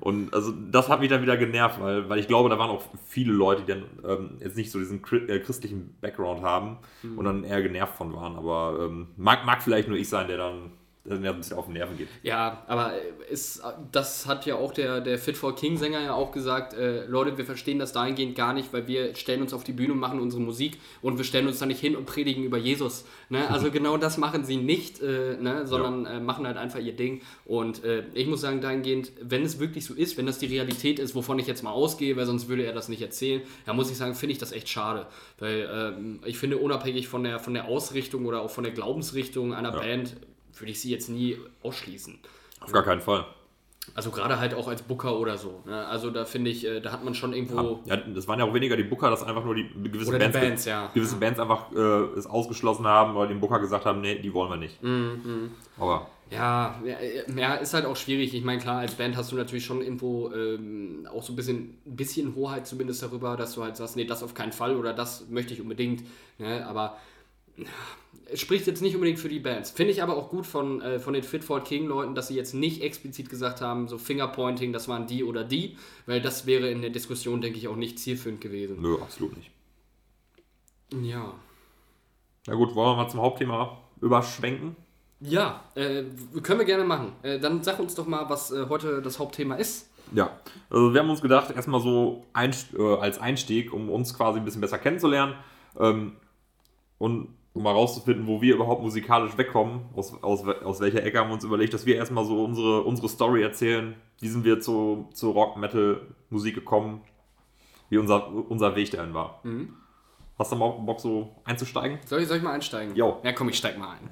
Und also das hat mich dann wieder genervt, weil, weil ich glaube, da waren auch viele Leute, die dann ähm, jetzt nicht so diesen äh, christlichen Background haben und dann eher genervt von waren. Aber ähm, mag, mag vielleicht nur ich sein, der dann mir ein bisschen auf den Nerven geht. Ja, aber ist, das hat ja auch der, der Fit for King Sänger ja auch gesagt, äh, Leute, wir verstehen das dahingehend gar nicht, weil wir stellen uns auf die Bühne und machen unsere Musik und wir stellen uns da nicht hin und predigen über Jesus. Ne? Also genau das machen sie nicht, äh, ne? sondern ja. äh, machen halt einfach ihr Ding. Und äh, ich muss sagen, dahingehend, wenn es wirklich so ist, wenn das die Realität ist, wovon ich jetzt mal ausgehe, weil sonst würde er das nicht erzählen, da muss ich sagen, finde ich das echt schade. Weil ähm, ich finde, unabhängig von der, von der Ausrichtung oder auch von der Glaubensrichtung einer ja. Band, würde ich sie jetzt nie ausschließen. Auf gar keinen Fall. Also gerade halt auch als Booker oder so. Ne? Also da finde ich, äh, da hat man schon irgendwo. Ja, das waren ja auch weniger die Booker, das einfach nur die gewisse oder Bands, die Bands, ja. gewisse ja. Bands einfach äh, es ausgeschlossen haben oder den Booker gesagt haben, nee, die wollen wir nicht. Mhm. Aber ja, ja, ist halt auch schwierig. Ich meine, klar, als Band hast du natürlich schon irgendwo ähm, auch so ein bisschen, bisschen Hoheit zumindest darüber, dass du halt sagst, nee, das auf keinen Fall oder das möchte ich unbedingt. Ne? Aber spricht jetzt nicht unbedingt für die Bands. Finde ich aber auch gut von, äh, von den Fitford King-Leuten, dass sie jetzt nicht explizit gesagt haben, so Fingerpointing, das waren die oder die, weil das wäre in der Diskussion, denke ich, auch nicht zielführend gewesen. Nö, absolut nicht. Ja. Na gut, wollen wir mal zum Hauptthema überschwenken? Ja, äh, können wir gerne machen. Äh, dann sag uns doch mal, was äh, heute das Hauptthema ist. Ja, also wir haben uns gedacht, erstmal so einst äh, als Einstieg, um uns quasi ein bisschen besser kennenzulernen ähm, und um mal rauszufinden, wo wir überhaupt musikalisch wegkommen, aus, aus, aus welcher Ecke haben wir uns überlegt, dass wir erstmal so unsere, unsere Story erzählen. Wie sind wir zu, zu Rock-Metal-Musik gekommen, wie unser, unser Weg dahin war. Mhm. Hast du mal Bock so einzusteigen? Soll ich, soll ich mal einsteigen? Jo. Ja, komm, ich steig mal ein.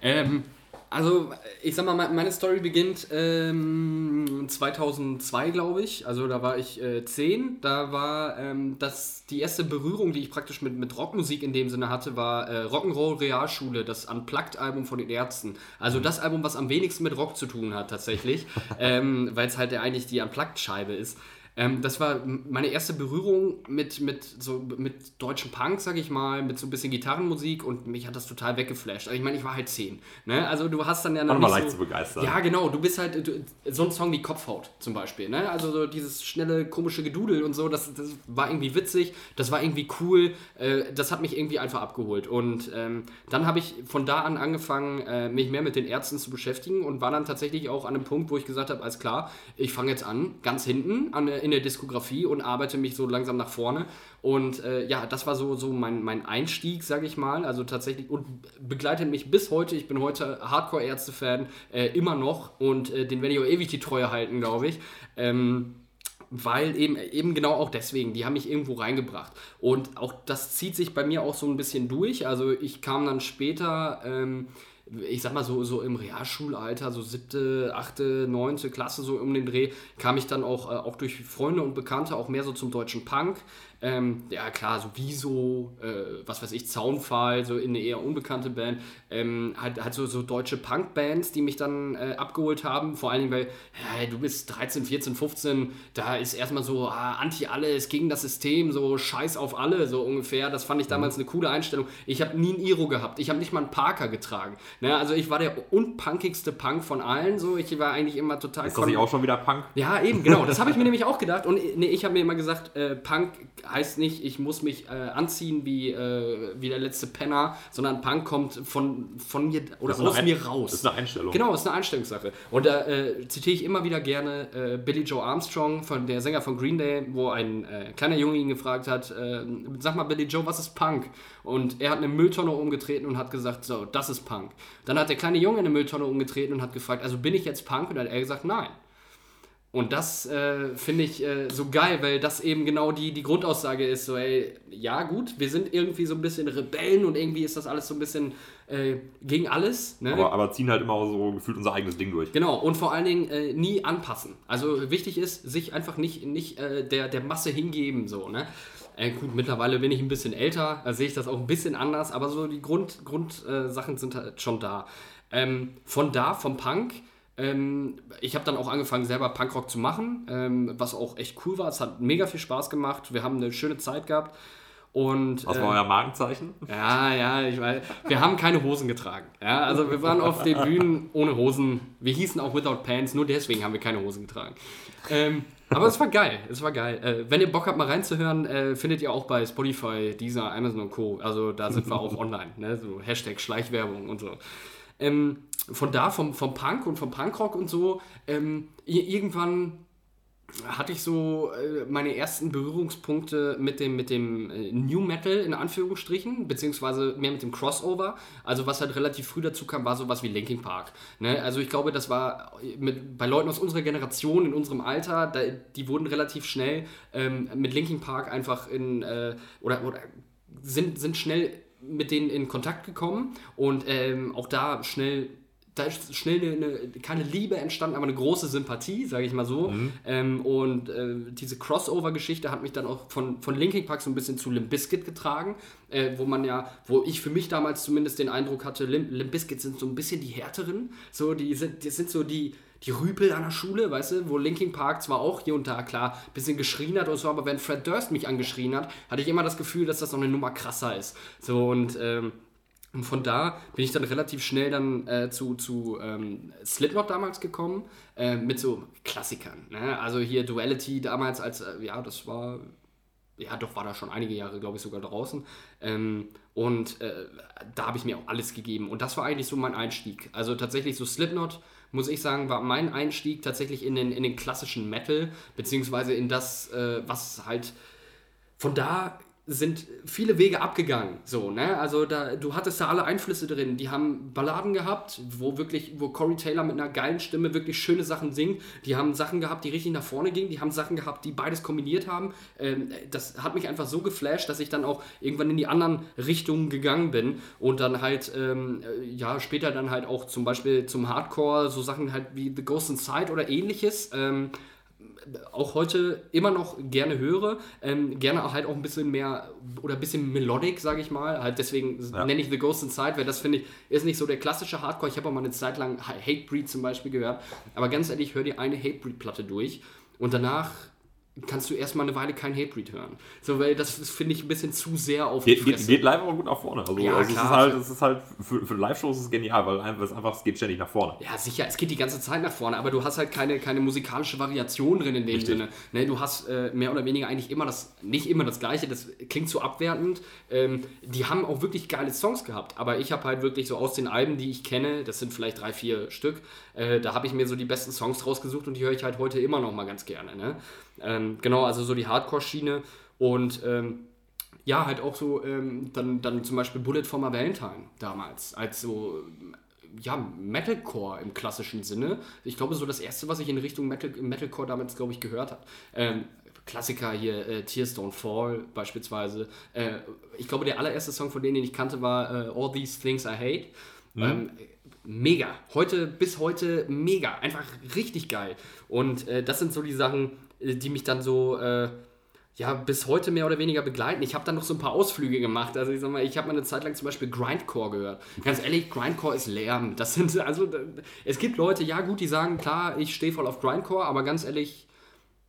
Ähm, also, ich sag mal, meine Story beginnt ähm, 2002, glaube ich. Also, da war ich äh, 10. Da war ähm, das, die erste Berührung, die ich praktisch mit, mit Rockmusik in dem Sinne hatte, war äh, Rock'n'Roll Realschule, das Unplugged-Album von den Ärzten. Also, das Album, was am wenigsten mit Rock zu tun hat, tatsächlich. ähm, Weil es halt eigentlich die Unplugged-Scheibe ist. Ähm, das war meine erste Berührung mit, mit, so, mit deutschem Punk, sag ich mal, mit so ein bisschen Gitarrenmusik und mich hat das total weggeflasht. Also ich meine, ich war halt zehn. Ne? Also du hast dann ja noch War nicht leicht so, zu begeistern. Ja, genau. Du bist halt du, so ein Song wie Kopfhaut zum Beispiel. Ne? Also so dieses schnelle, komische Gedudel und so, das, das war irgendwie witzig, das war irgendwie cool. Äh, das hat mich irgendwie einfach abgeholt. Und ähm, dann habe ich von da an angefangen, äh, mich mehr mit den Ärzten zu beschäftigen und war dann tatsächlich auch an einem Punkt, wo ich gesagt habe, alles klar, ich fange jetzt an, ganz hinten an, in der Diskografie und arbeite mich so langsam nach vorne. Und äh, ja, das war so, so mein, mein Einstieg, sage ich mal. Also tatsächlich und begleitet mich bis heute. Ich bin heute Hardcore-Ärzte-Fan, äh, immer noch. Und äh, den werde ich auch ewig die Treue halten, glaube ich. Ähm, weil eben, eben genau auch deswegen, die haben mich irgendwo reingebracht. Und auch das zieht sich bei mir auch so ein bisschen durch. Also ich kam dann später, ähm, ich sag mal so, so im Realschulalter, so siebte, achte, neunte Klasse, so um den Dreh, kam ich dann auch, äh, auch durch Freunde und Bekannte auch mehr so zum deutschen Punk. Ähm, ja klar, so Wieso, äh, was weiß ich, Zaunpfahl, so in eine eher unbekannte Band. Ähm, halt, halt so, so deutsche Punk-Bands, die mich dann äh, abgeholt haben. Vor allen Dingen, weil ja, du bist 13, 14, 15, da ist erstmal so ah, anti-alles, gegen das System, so Scheiß auf alle, so ungefähr. Das fand ich damals eine coole Einstellung. Ich habe nie ein Iro gehabt, ich habe nicht mal einen Parker getragen. Ne? Also ich war der unpunkigste Punk von allen, so. Ich war eigentlich immer total... Ist das nicht auch schon wieder Punk? Ja, eben, genau. Das habe ich mir nämlich auch gedacht. Und nee, ich habe mir immer gesagt, äh, Punk heißt nicht, ich muss mich äh, anziehen wie, äh, wie der letzte Penner, sondern Punk kommt von, von mir oder Das aus Ein- mir raus. Das ist eine Einstellung. Genau, ist eine Einstellungssache. Und da äh, zitiere ich immer wieder gerne äh, Billy Joe Armstrong, von der Sänger von Green Day, wo ein äh, kleiner Junge ihn gefragt hat, äh, sag mal Billy Joe, was ist Punk? Und er hat eine Mülltonne umgetreten und hat gesagt, so, das ist Punk. Dann hat der kleine Junge eine Mülltonne umgetreten und hat gefragt, also bin ich jetzt Punk? Und dann hat er gesagt, nein. Und das äh, finde ich äh, so geil, weil das eben genau die, die Grundaussage ist, so, ey, ja gut, wir sind irgendwie so ein bisschen Rebellen und irgendwie ist das alles so ein bisschen äh, gegen alles. Ne? Aber, aber ziehen halt immer so gefühlt unser eigenes Ding durch. Genau, und vor allen Dingen äh, nie anpassen. Also wichtig ist, sich einfach nicht, nicht äh, der, der Masse hingeben. So, ne? Äh, gut, mittlerweile bin ich ein bisschen älter, da sehe ich das auch ein bisschen anders, aber so die Grundsachen Grund, äh, Sachen sind halt schon da. Ähm, von da, vom Punk, ähm, ich habe dann auch angefangen, selber Punkrock zu machen, ähm, was auch echt cool war. Es hat mega viel Spaß gemacht. Wir haben eine schöne Zeit gehabt. Und, Was äh, war euer Markenzeichen? ja, ja, ich weiß. Wir haben keine Hosen getragen. Ja, also wir waren auf den Bühnen ohne Hosen. Wir hießen auch Without Pants, nur deswegen haben wir keine Hosen getragen. Ähm, aber es war geil, es war geil. Äh, wenn ihr Bock habt, mal reinzuhören, äh, findet ihr auch bei Spotify, Deezer, Amazon und Co. Also da sind wir auch online, ne? so Hashtag Schleichwerbung und so. Ähm, von da, vom, vom Punk und vom Punkrock und so, ähm, irgendwann hatte ich so äh, meine ersten Berührungspunkte mit dem, mit dem äh, New Metal in Anführungsstrichen, beziehungsweise mehr mit dem Crossover. Also was halt relativ früh dazu kam, war sowas wie Linkin Park. Ne? Also ich glaube, das war mit, bei Leuten aus unserer Generation, in unserem Alter, da, die wurden relativ schnell ähm, mit Linkin Park einfach in, äh, oder, oder sind, sind schnell mit denen in Kontakt gekommen und ähm, auch da schnell da ist schnell eine, eine, keine Liebe entstanden, aber eine große Sympathie, sage ich mal so. Mhm. Ähm, und äh, diese Crossover-Geschichte hat mich dann auch von, von Linkin Park so ein bisschen zu Limp Bizkit getragen, äh, wo man ja, wo ich für mich damals zumindest den Eindruck hatte, Limp, Limp Bizkit sind so ein bisschen die härteren, so die sind, die sind so die die Rüpel an der Schule, weißt du, wo Linkin Park zwar auch hier und da klar ein bisschen geschrien hat und so, aber wenn Fred Durst mich angeschrien hat, hatte ich immer das Gefühl, dass das noch eine Nummer krasser ist. So und ähm, und von da bin ich dann relativ schnell dann äh, zu, zu ähm, Slipknot damals gekommen, äh, mit so Klassikern. Ne? Also hier Duality damals als, äh, ja, das war, ja, doch war da schon einige Jahre, glaube ich, sogar draußen. Ähm, und äh, da habe ich mir auch alles gegeben. Und das war eigentlich so mein Einstieg. Also tatsächlich so Slipknot, muss ich sagen, war mein Einstieg tatsächlich in den, in den klassischen Metal, beziehungsweise in das, äh, was halt von da sind viele Wege abgegangen. So, ne? Also da, du hattest da alle Einflüsse drin. Die haben Balladen gehabt, wo wirklich, wo Corey Taylor mit einer geilen Stimme wirklich schöne Sachen singt. Die haben Sachen gehabt, die richtig nach vorne gingen. Die haben Sachen gehabt, die beides kombiniert haben. Ähm, das hat mich einfach so geflasht, dass ich dann auch irgendwann in die anderen Richtungen gegangen bin und dann halt, ähm, ja, später dann halt auch zum Beispiel zum Hardcore, so Sachen halt wie The Ghost Inside oder ähnliches. Ähm, auch heute immer noch gerne höre. Ähm, gerne halt auch ein bisschen mehr oder ein bisschen melodic, sage ich mal. Halt deswegen ja. nenne ich The Ghost Inside, weil das finde ich ist nicht so der klassische Hardcore. Ich habe auch mal eine Zeit lang Hatebreed zum Beispiel gehört. Aber ganz ehrlich, hör dir eine Hatebreed-Platte durch und danach kannst du erstmal eine Weile kein Hatebreed hören. So, weil das finde ich ein bisschen zu sehr auf die geht, geht, geht, live aber gut nach vorne. Also, ja, also klar, es ist halt, es ist halt für, für Live-Shows ist es genial, weil es einfach, es geht ständig nach vorne. Ja, sicher, es geht die ganze Zeit nach vorne, aber du hast halt keine, keine musikalische Variation drin in dem Richtig. Sinne. Ne, du hast äh, mehr oder weniger eigentlich immer das, nicht immer das Gleiche, das klingt so abwertend. Ähm, die haben auch wirklich geile Songs gehabt, aber ich habe halt wirklich so aus den Alben, die ich kenne, das sind vielleicht drei, vier Stück, äh, da habe ich mir so die besten Songs rausgesucht und die höre ich halt heute immer noch mal ganz gerne. Ne? Ähm, genau, also so die Hardcore-Schiene und ähm, ja, halt auch so ähm, dann, dann zum Beispiel Bullet for my Valentine damals, als so ja, Metalcore im klassischen Sinne. Ich glaube, so das erste, was ich in Richtung Metal, Metalcore damals, glaube ich, gehört habe. Ähm, Klassiker hier, äh, Tears Don't Fall beispielsweise. Äh, ich glaube, der allererste Song von denen, den ich kannte, war äh, All These Things I Hate. Mhm. Ähm, mega. Heute, bis heute mega. Einfach richtig geil. Und äh, das sind so die Sachen, äh, die mich dann so äh, ja, bis heute mehr oder weniger begleiten. Ich habe dann noch so ein paar Ausflüge gemacht. Also ich sag mal, ich habe mal eine Zeit lang zum Beispiel Grindcore gehört. Ganz ehrlich, Grindcore ist Lärm. Das sind, also, es gibt Leute, ja gut, die sagen, klar, ich stehe voll auf Grindcore, aber ganz ehrlich,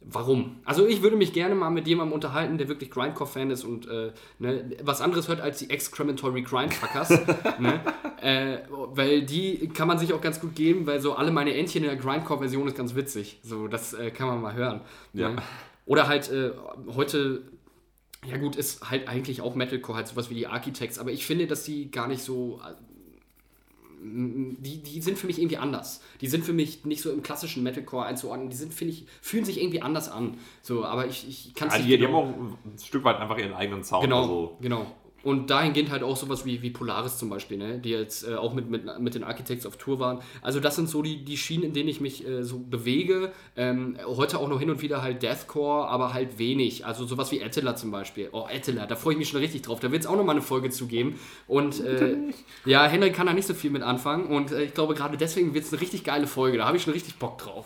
Warum? Also ich würde mich gerne mal mit jemandem unterhalten, der wirklich Grindcore-Fan ist und äh, ne, was anderes hört als die Excrementory Grindfuckers. ne? äh, weil die kann man sich auch ganz gut geben, weil so alle meine Entchen in der Grindcore-Version ist ganz witzig. So, das äh, kann man mal hören. Ja. Ne? Oder halt äh, heute, ja gut, ist halt eigentlich auch Metalcore, halt sowas wie die Architects, aber ich finde, dass die gar nicht so die, die sind für mich irgendwie anders. Die sind für mich nicht so im klassischen Metalcore einzuordnen. Die sind, finde ich, fühlen sich irgendwie anders an. So, aber ich, ich kann es also nicht. Die, genau, die haben auch ein Stück weit einfach ihren eigenen Sound. Genau, also. genau. Und dahingehend halt auch sowas wie, wie Polaris zum Beispiel, ne? die jetzt äh, auch mit, mit, mit den Architects auf Tour waren. Also das sind so die, die Schienen, in denen ich mich äh, so bewege. Ähm, heute auch noch hin und wieder halt Deathcore, aber halt wenig. Also sowas wie Attila zum Beispiel. Oh, Attila, da freue ich mich schon richtig drauf. Da wird es auch nochmal eine Folge zu geben. Und äh, ja, Henrik kann da nicht so viel mit anfangen. Und äh, ich glaube, gerade deswegen wird es eine richtig geile Folge. Da habe ich schon richtig Bock drauf.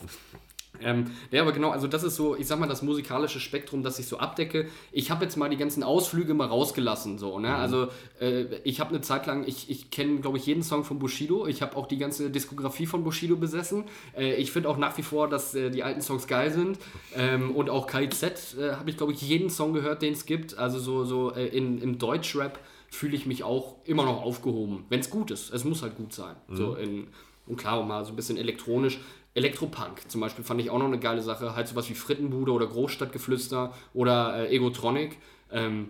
Ähm, ja, aber genau, also das ist so, ich sag mal, das musikalische Spektrum, das ich so abdecke. Ich habe jetzt mal die ganzen Ausflüge mal rausgelassen, so, ne? Mhm. Also äh, ich habe eine Zeit lang, ich, ich kenne, glaube ich, jeden Song von Bushido. Ich habe auch die ganze Diskografie von Bushido besessen. Äh, ich finde auch nach wie vor, dass äh, die alten Songs geil sind. Ähm, und auch KIZ äh, habe ich, glaube ich, jeden Song gehört, den es gibt. Also so, so äh, in, im Deutschrap fühle ich mich auch immer noch aufgehoben, wenn es gut ist. Es muss halt gut sein. Mhm. So in, und klar, mal so ein bisschen elektronisch. Elektropunk zum Beispiel fand ich auch noch eine geile Sache. Halt sowas wie Frittenbude oder Großstadtgeflüster oder äh, Egotronic. Ähm,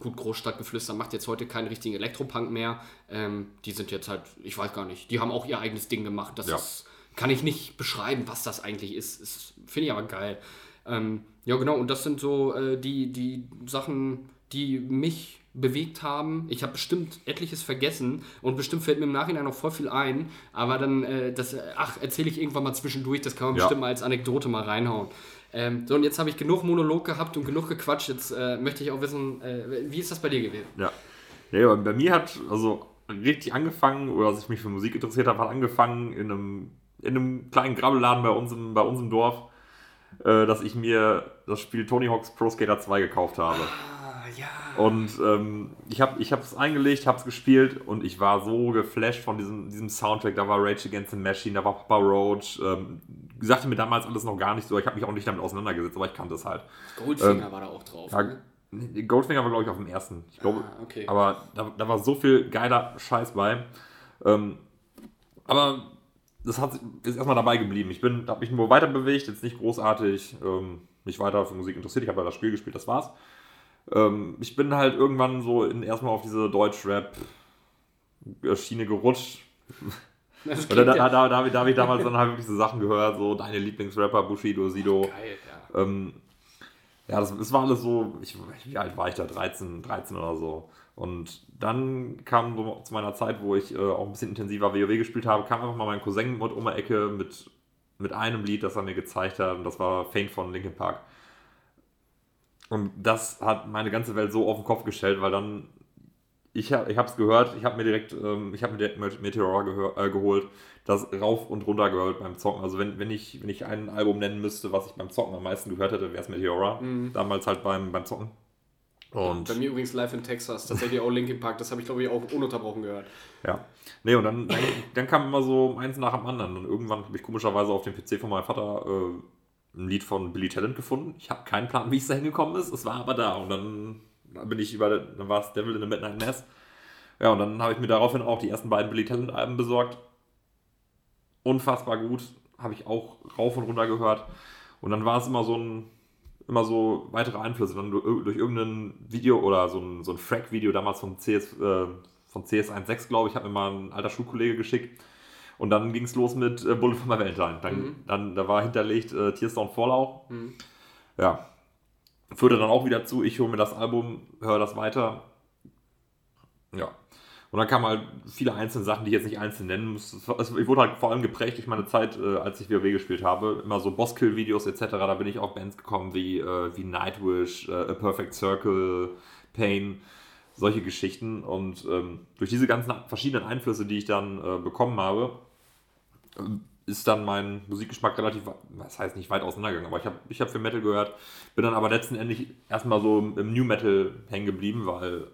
Gut, Großstadtgeflüster macht jetzt heute keinen richtigen Elektropunk mehr. Ähm, die sind jetzt halt, ich weiß gar nicht, die haben auch ihr eigenes Ding gemacht. Das Ja. ist, kann ich nicht beschreiben, was das eigentlich ist. ist Finde ich aber geil. Ähm, ja, genau, und das sind so äh, die, die Sachen, die mich bewegt haben. Ich habe bestimmt etliches vergessen und bestimmt fällt mir im Nachhinein noch voll viel ein, aber dann, äh, das, äh, ach, erzähle ich irgendwann mal zwischendurch, das kann man Ja. bestimmt mal als Anekdote mal reinhauen. Ähm, so, und jetzt habe ich genug Monolog gehabt und genug gequatscht. Jetzt äh, möchte ich auch wissen, äh, wie ist das bei dir gewesen? Ja. Nee, aber bei mir hat also richtig angefangen, oder als ich mich für Musik interessiert habe, hat angefangen in einem, in einem kleinen Grabbelladen bei uns im, bei uns im Dorf, äh, dass ich mir das Spiel Tony Hawk's Pro Skater 2 gekauft habe. Ja. Und ähm, ich habe ich es eingelegt, habe es gespielt und ich war so geflasht von diesem, diesem Soundtrack. Da war Rage Against the Machine, da war Papa Roach. Ähm, sagte mir damals alles noch gar nicht so. Ich habe mich auch nicht damit auseinandergesetzt, aber ich kannte es halt. Goldfinger war da auch drauf. Ja, ne? Goldfinger war, glaube ich, auf dem ersten. Ich glaube, Ah, okay. aber da, da war so viel geiler Scheiß bei. Ähm, aber das hat, ist erstmal dabei geblieben. Ich bin, habe mich nur weiter bewegt, jetzt nicht großartig, ähm, mich weiter für Musik interessiert. Ich habe ja das Spiel gespielt, das war's. Ähm, ich bin halt irgendwann so in, erstmal auf diese Deutsch-Rap-Schiene gerutscht. Das Oder da, ja da, da, habe ich- da habe ich damals dann halt wirklich so Sachen gehört, so deine Lieblingsrapper, Bushido, Sido. geil, ja. Ähm, ja, das, das war alles so, ich, wie alt war ich da? 13, 13 oder so. Und dann kam so zu meiner Zeit, wo ich äh, auch ein bisschen intensiver WoW gespielt habe, kam einfach mal mein Cousin mit um die Ecke mit, mit einem Lied, das er mir gezeigt hat. Und das war Faint von Linkin Park. Und das hat meine ganze Welt so auf den Kopf gestellt, weil dann, ich, hab- ich habe es gehört, ich habe mir direkt, ähm, ich habe mir direkt Meteor gehör, äh, geholt, das rauf und runter gehört beim Zocken. Also wenn, wenn, ich, wenn ich ein Album nennen müsste, was ich beim Zocken am meisten gehört hätte, wäre es Meteora. Damals halt beim, beim Zocken. Und Bei mir übrigens live in Texas, tatsächlich auch Linkin Park, das habe ich glaube ich auch ununterbrochen gehört. ja. Nee, und dann, dann, dann kam immer so eins nach dem anderen. Und irgendwann habe ich komischerweise auf dem PC von meinem Vater äh, ein Lied von Billy Talent gefunden. Ich habe keinen Plan, wie es da hingekommen ist. Es war aber da. Und dann, dann bin ich über, dann war es Devil in the Midnight Mass. Ja, und dann habe ich mir daraufhin auch die ersten beiden Billy Talent Alben besorgt. Unfassbar gut. Habe ich auch rauf und runter gehört. Und dann war es immer so ein, immer so weitere Einflüsse. Dann durch, irgendein Video oder so ein, so ein Frack-Video damals von CS, äh, von CS16, glaube ich, hat mir mal ein alter Schulkollege geschickt. Und dann ging es los mit äh, Bullet for my Valentine. Dann, dann, da war hinterlegt äh, Tears Down Fallout. Ja. Führte dann auch wieder zu, ich hole mir das Album, höre das weiter. Ja. Und dann kamen halt viele einzelne Sachen, die ich jetzt nicht einzeln nennen muss. Also Ich wurde halt vor allem geprägt durch meine Zeit, äh, als ich WoW gespielt habe. Immer so Bosskill-Videos etc. Da bin ich auf Bands gekommen wie, äh, wie Nightwish, äh, A Perfect Circle, Pain, solche Geschichten. Und ähm, durch diese ganzen verschiedenen Einflüsse, die ich dann bekommen habe, ist dann mein Musikgeschmack relativ, was heißt nicht weit auseinandergegangen, aber ich habe ich hab für Metal gehört, bin dann aber letzten Endes erstmal so im New Metal hängen geblieben, weil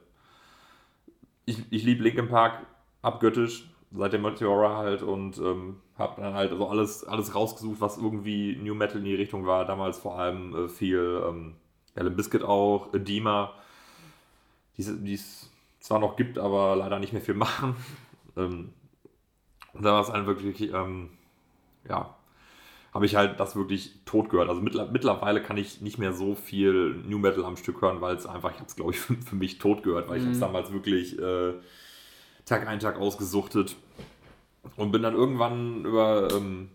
ich, ich liebe Linkin Park abgöttisch, seit dem Meteora halt und ähm, habe dann halt also alles, alles rausgesucht, was irgendwie New Metal in die Richtung war. Damals vor allem äh, viel ähm, Alan Biscuit auch, Edema, die es- zwar noch gibt, aber leider nicht mehr viel machen. ähm, da war es dann wirklich, ähm, ja, habe ich halt das wirklich tot gehört. Also mittler, mittlerweile kann ich nicht mehr so viel New Metal am Stück hören, weil es einfach, ich habe es glaube ich für, für mich tot gehört, weil ich habe es damals wirklich äh, Tag ein, Tag ausgesuchtet und bin dann irgendwann über, ähm,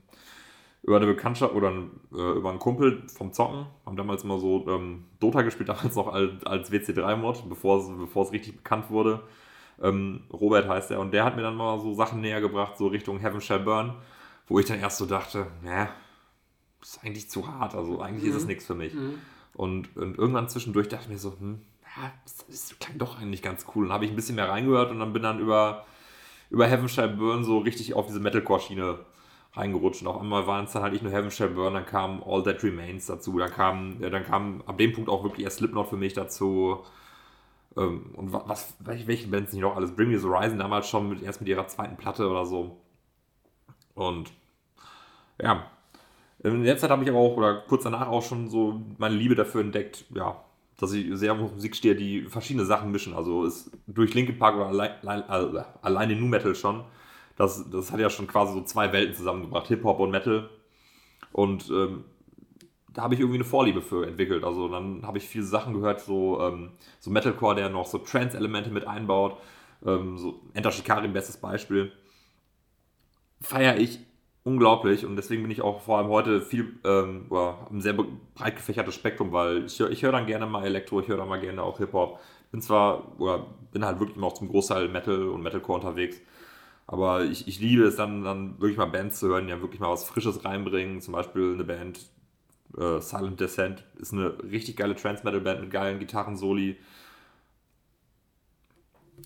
über eine Bekanntschaft oder äh, über einen Kumpel vom Zocken, haben damals immer so ähm, Dota gespielt, damals noch als, als WC3-Mod, bevor es, bevor es richtig bekannt wurde. Ähm, Robert heißt er und der hat mir dann mal so Sachen näher gebracht, so Richtung Heaven Shall Burn, wo ich dann erst so dachte, ja, ist eigentlich zu hart, also eigentlich ist es nichts für mich. Und, und irgendwann zwischendurch dachte ich mir so, hm, ja, das, das klang doch eigentlich ganz cool. Und dann habe ich ein bisschen mehr reingehört und dann bin dann über, über Heaven Shall Burn so richtig auf diese Metalcore-Schiene reingerutscht. Und auf einmal waren es dann halt nicht nur Heaven Shall Burn, dann kam All That Remains dazu. Dann kam, ja, dann kam ab dem Punkt auch wirklich erst Slipknot für mich dazu. Ähm, und wa- was, welche, welche Bands nicht noch alles? Bring Me the Horizon damals schon mit, erst mit ihrer zweiten Platte oder so. Und ja, in der Zeit habe ich aber auch, oder kurz danach auch schon so meine Liebe dafür entdeckt, ja, dass ich sehr auf Musik stehe, die verschiedene Sachen mischen. Also ist durch Linkin Park oder allein, allein, alleine Nu Metal schon, das, das hat ja schon quasi so zwei Welten zusammengebracht, Hip-Hop und Metal. Und ähm, da habe ich irgendwie eine Vorliebe für entwickelt. Also dann habe ich viele Sachen gehört, so, ähm, so Metalcore, der noch so Trance-Elemente mit einbaut. Ähm, so Enter Shikari, bestes Beispiel. Feiere ich unglaublich und deswegen bin ich auch vor allem heute viel, ähm, ja, ein sehr breit gefächertes Spektrum, weil ich, ich höre dann gerne mal Elektro, ich höre dann mal gerne auch Hip-Hop. Bin zwar, oder bin halt wirklich immer auch zum Großteil Metal und Metalcore unterwegs, aber ich, ich liebe es dann, dann wirklich mal Bands zu hören, die ja wirklich mal was Frisches reinbringen. Zum Beispiel eine Band, äh, Silent Descent, ist eine richtig geile Trance-Metal-Band mit geilen Gitarren-Soli.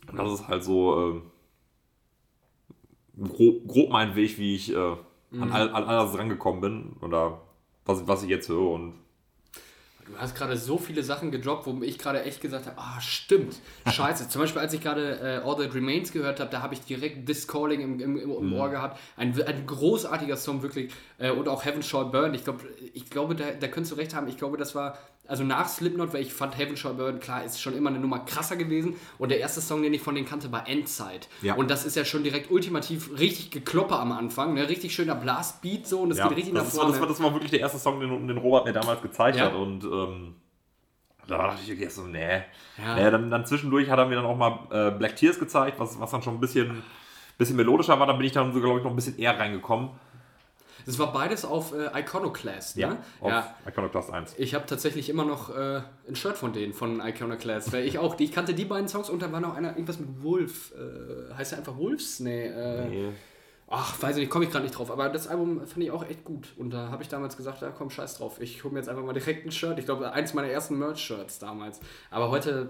Und das ist halt so äh, grob, grob, mein Weg, wie ich äh, mhm. an, all, an alles rangekommen bin oder was, was ich jetzt höre und Du hast gerade so viele Sachen gedroppt, wo ich gerade echt gesagt habe, ah, stimmt, scheiße. Zum Beispiel, als ich gerade äh, All That Remains gehört habe, da habe ich direkt This Calling im, im, im, mhm. Ohr gehabt. Ein, ein großartiger Song, wirklich. Äh, und auch Heaven Shall Burn. Ich, glaub, ich glaube, da, da könntest du recht haben. Ich glaube, das war also nach Slipknot, weil ich fand Heaven Shall Burn, klar, ist schon immer eine Nummer krasser gewesen. Und der erste Song, den ich von denen kannte, war Endzeit. Ja. Und das ist ja schon direkt ultimativ richtig gekloppe am Anfang, ne? richtig schöner Blastbeat so und es ja. geht richtig das nach vorne. War, das, war, das war wirklich der erste Song, den, den Robert mir damals gezeigt ja. hat. Und ähm, da dachte ich okay, so, nee. Nee dann, dann, zwischendurch hat er mir dann auch mal äh, Black Tears gezeigt, was, was dann schon ein bisschen, bisschen melodischer war. Da bin ich dann so, glaube ich, noch ein bisschen eher reingekommen. Das war beides auf äh, Iconoclast, ne? Ja, auf ja. Iconoclast 1. Ich habe tatsächlich immer noch äh, ein Shirt von denen, von Iconoclast, weil ich auch, ich kannte die beiden Songs und da war noch einer, irgendwas mit Wolf. Äh, heißt er einfach Wolfs? Nee, äh, nee. Ach, weiß ich nicht, komme ich gerade nicht drauf. Aber das Album fand ich auch echt gut. Und da habe ich damals gesagt, ja komm, scheiß drauf. Ich hole mir jetzt einfach mal direkt ein Shirt. Ich glaube, eins meiner ersten Merch-Shirts damals. Aber heute,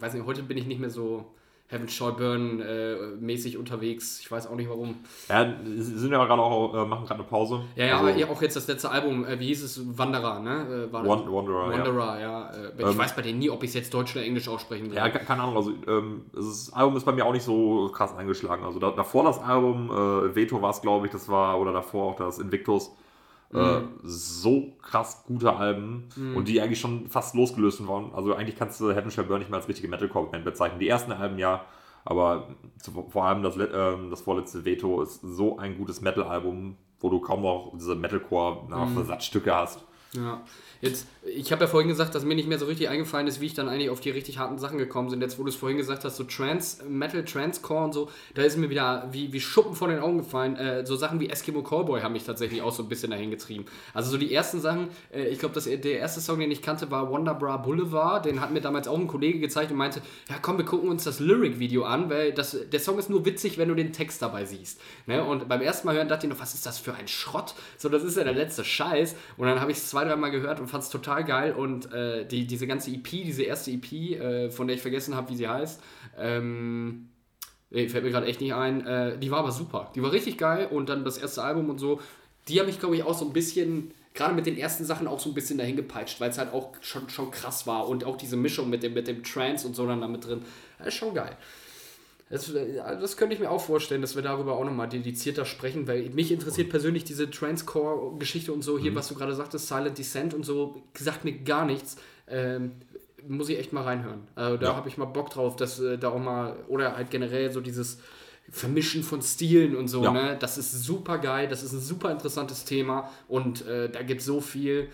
weiß nicht, heute bin ich nicht mehr so Heaven Shawburn äh, mäßig unterwegs. Ich weiß auch nicht warum. Ja, sie sind ja gerade auch, äh, machen gerade eine Pause. Ja, ja, also, aber auch jetzt das letzte Album, äh, wie hieß es? Wanderer, ne? Äh, Wanderer, Wanderer, ja. ja. Äh, ich ähm, weiß bei denen nie, ob ich es jetzt Deutsch oder Englisch aussprechen soll. Ja, keine Ahnung. Also, ähm, das Album ist bei mir auch nicht so krass eingeschlagen. Also, da, davor das Album, äh, Veto war es, glaube ich, das war, oder davor auch das Invictus. Äh, mhm. so krass gute Alben mhm. und die eigentlich schon fast losgelöst waren. Also eigentlich kannst du Heaven Shall Burn nicht mehr als richtige Metalcore-Band bezeichnen. Die ersten Alben ja, aber vor allem das, äh, das vorletzte Veto ist so ein gutes Metal-Album, wo du kaum noch diese Metalcore-Versatzstücke mhm. hast. Ja. Jetzt, ich habe ja vorhin gesagt, dass mir nicht mehr so richtig eingefallen ist, wie ich dann eigentlich auf die richtig harten Sachen gekommen bin. Jetzt, wo du es vorhin gesagt hast, so Trans, Metal, Transcore und so, da ist mir wieder wie, wie Schuppen von den Augen gefallen. Äh, so Sachen wie Eskimo Cowboy haben mich tatsächlich auch so ein bisschen dahin getrieben. Also so die ersten Sachen, äh, ich glaube, der erste Song, den ich kannte, war Wonderbra Boulevard. Den hat mir damals auch ein Kollege gezeigt und meinte, ja komm, wir gucken uns das Lyric-Video an, weil das, der Song ist nur witzig, wenn du den Text dabei siehst. Ne? Und beim ersten Mal hören dachte ich noch, was ist das für ein Schrott? So, das ist ja der letzte Scheiß. Und dann habe ich es zwei, dreimal gehört und fand es total geil und äh, die, diese ganze EP, diese erste EP, äh, von der ich vergessen habe, wie sie heißt, ähm, nee, fällt mir gerade echt nicht ein, äh, die war aber super. Die war richtig geil und dann das erste Album und so, die habe ich glaube ich auch so ein bisschen, gerade mit den ersten Sachen auch so ein bisschen dahin gepeitscht, weil es halt auch schon, schon krass war und auch diese Mischung mit dem, mit dem Trance und so dann damit drin, das ist schon geil. Das, das, könnte ich mir auch vorstellen, dass wir darüber auch nochmal dedizierter sprechen, weil mich interessiert persönlich diese Transcore-Geschichte und so, hier, mhm. was du gerade sagtest, Silent Descent und so, sagt mir gar nichts. Ähm, muss ich echt mal reinhören. Also da ja. habe ich mal Bock drauf, dass äh, da auch mal, oder halt generell so dieses Vermischen von Stilen und so, ja. ne? Das ist super geil, das ist ein super interessantes Thema und äh, da gibt es so viel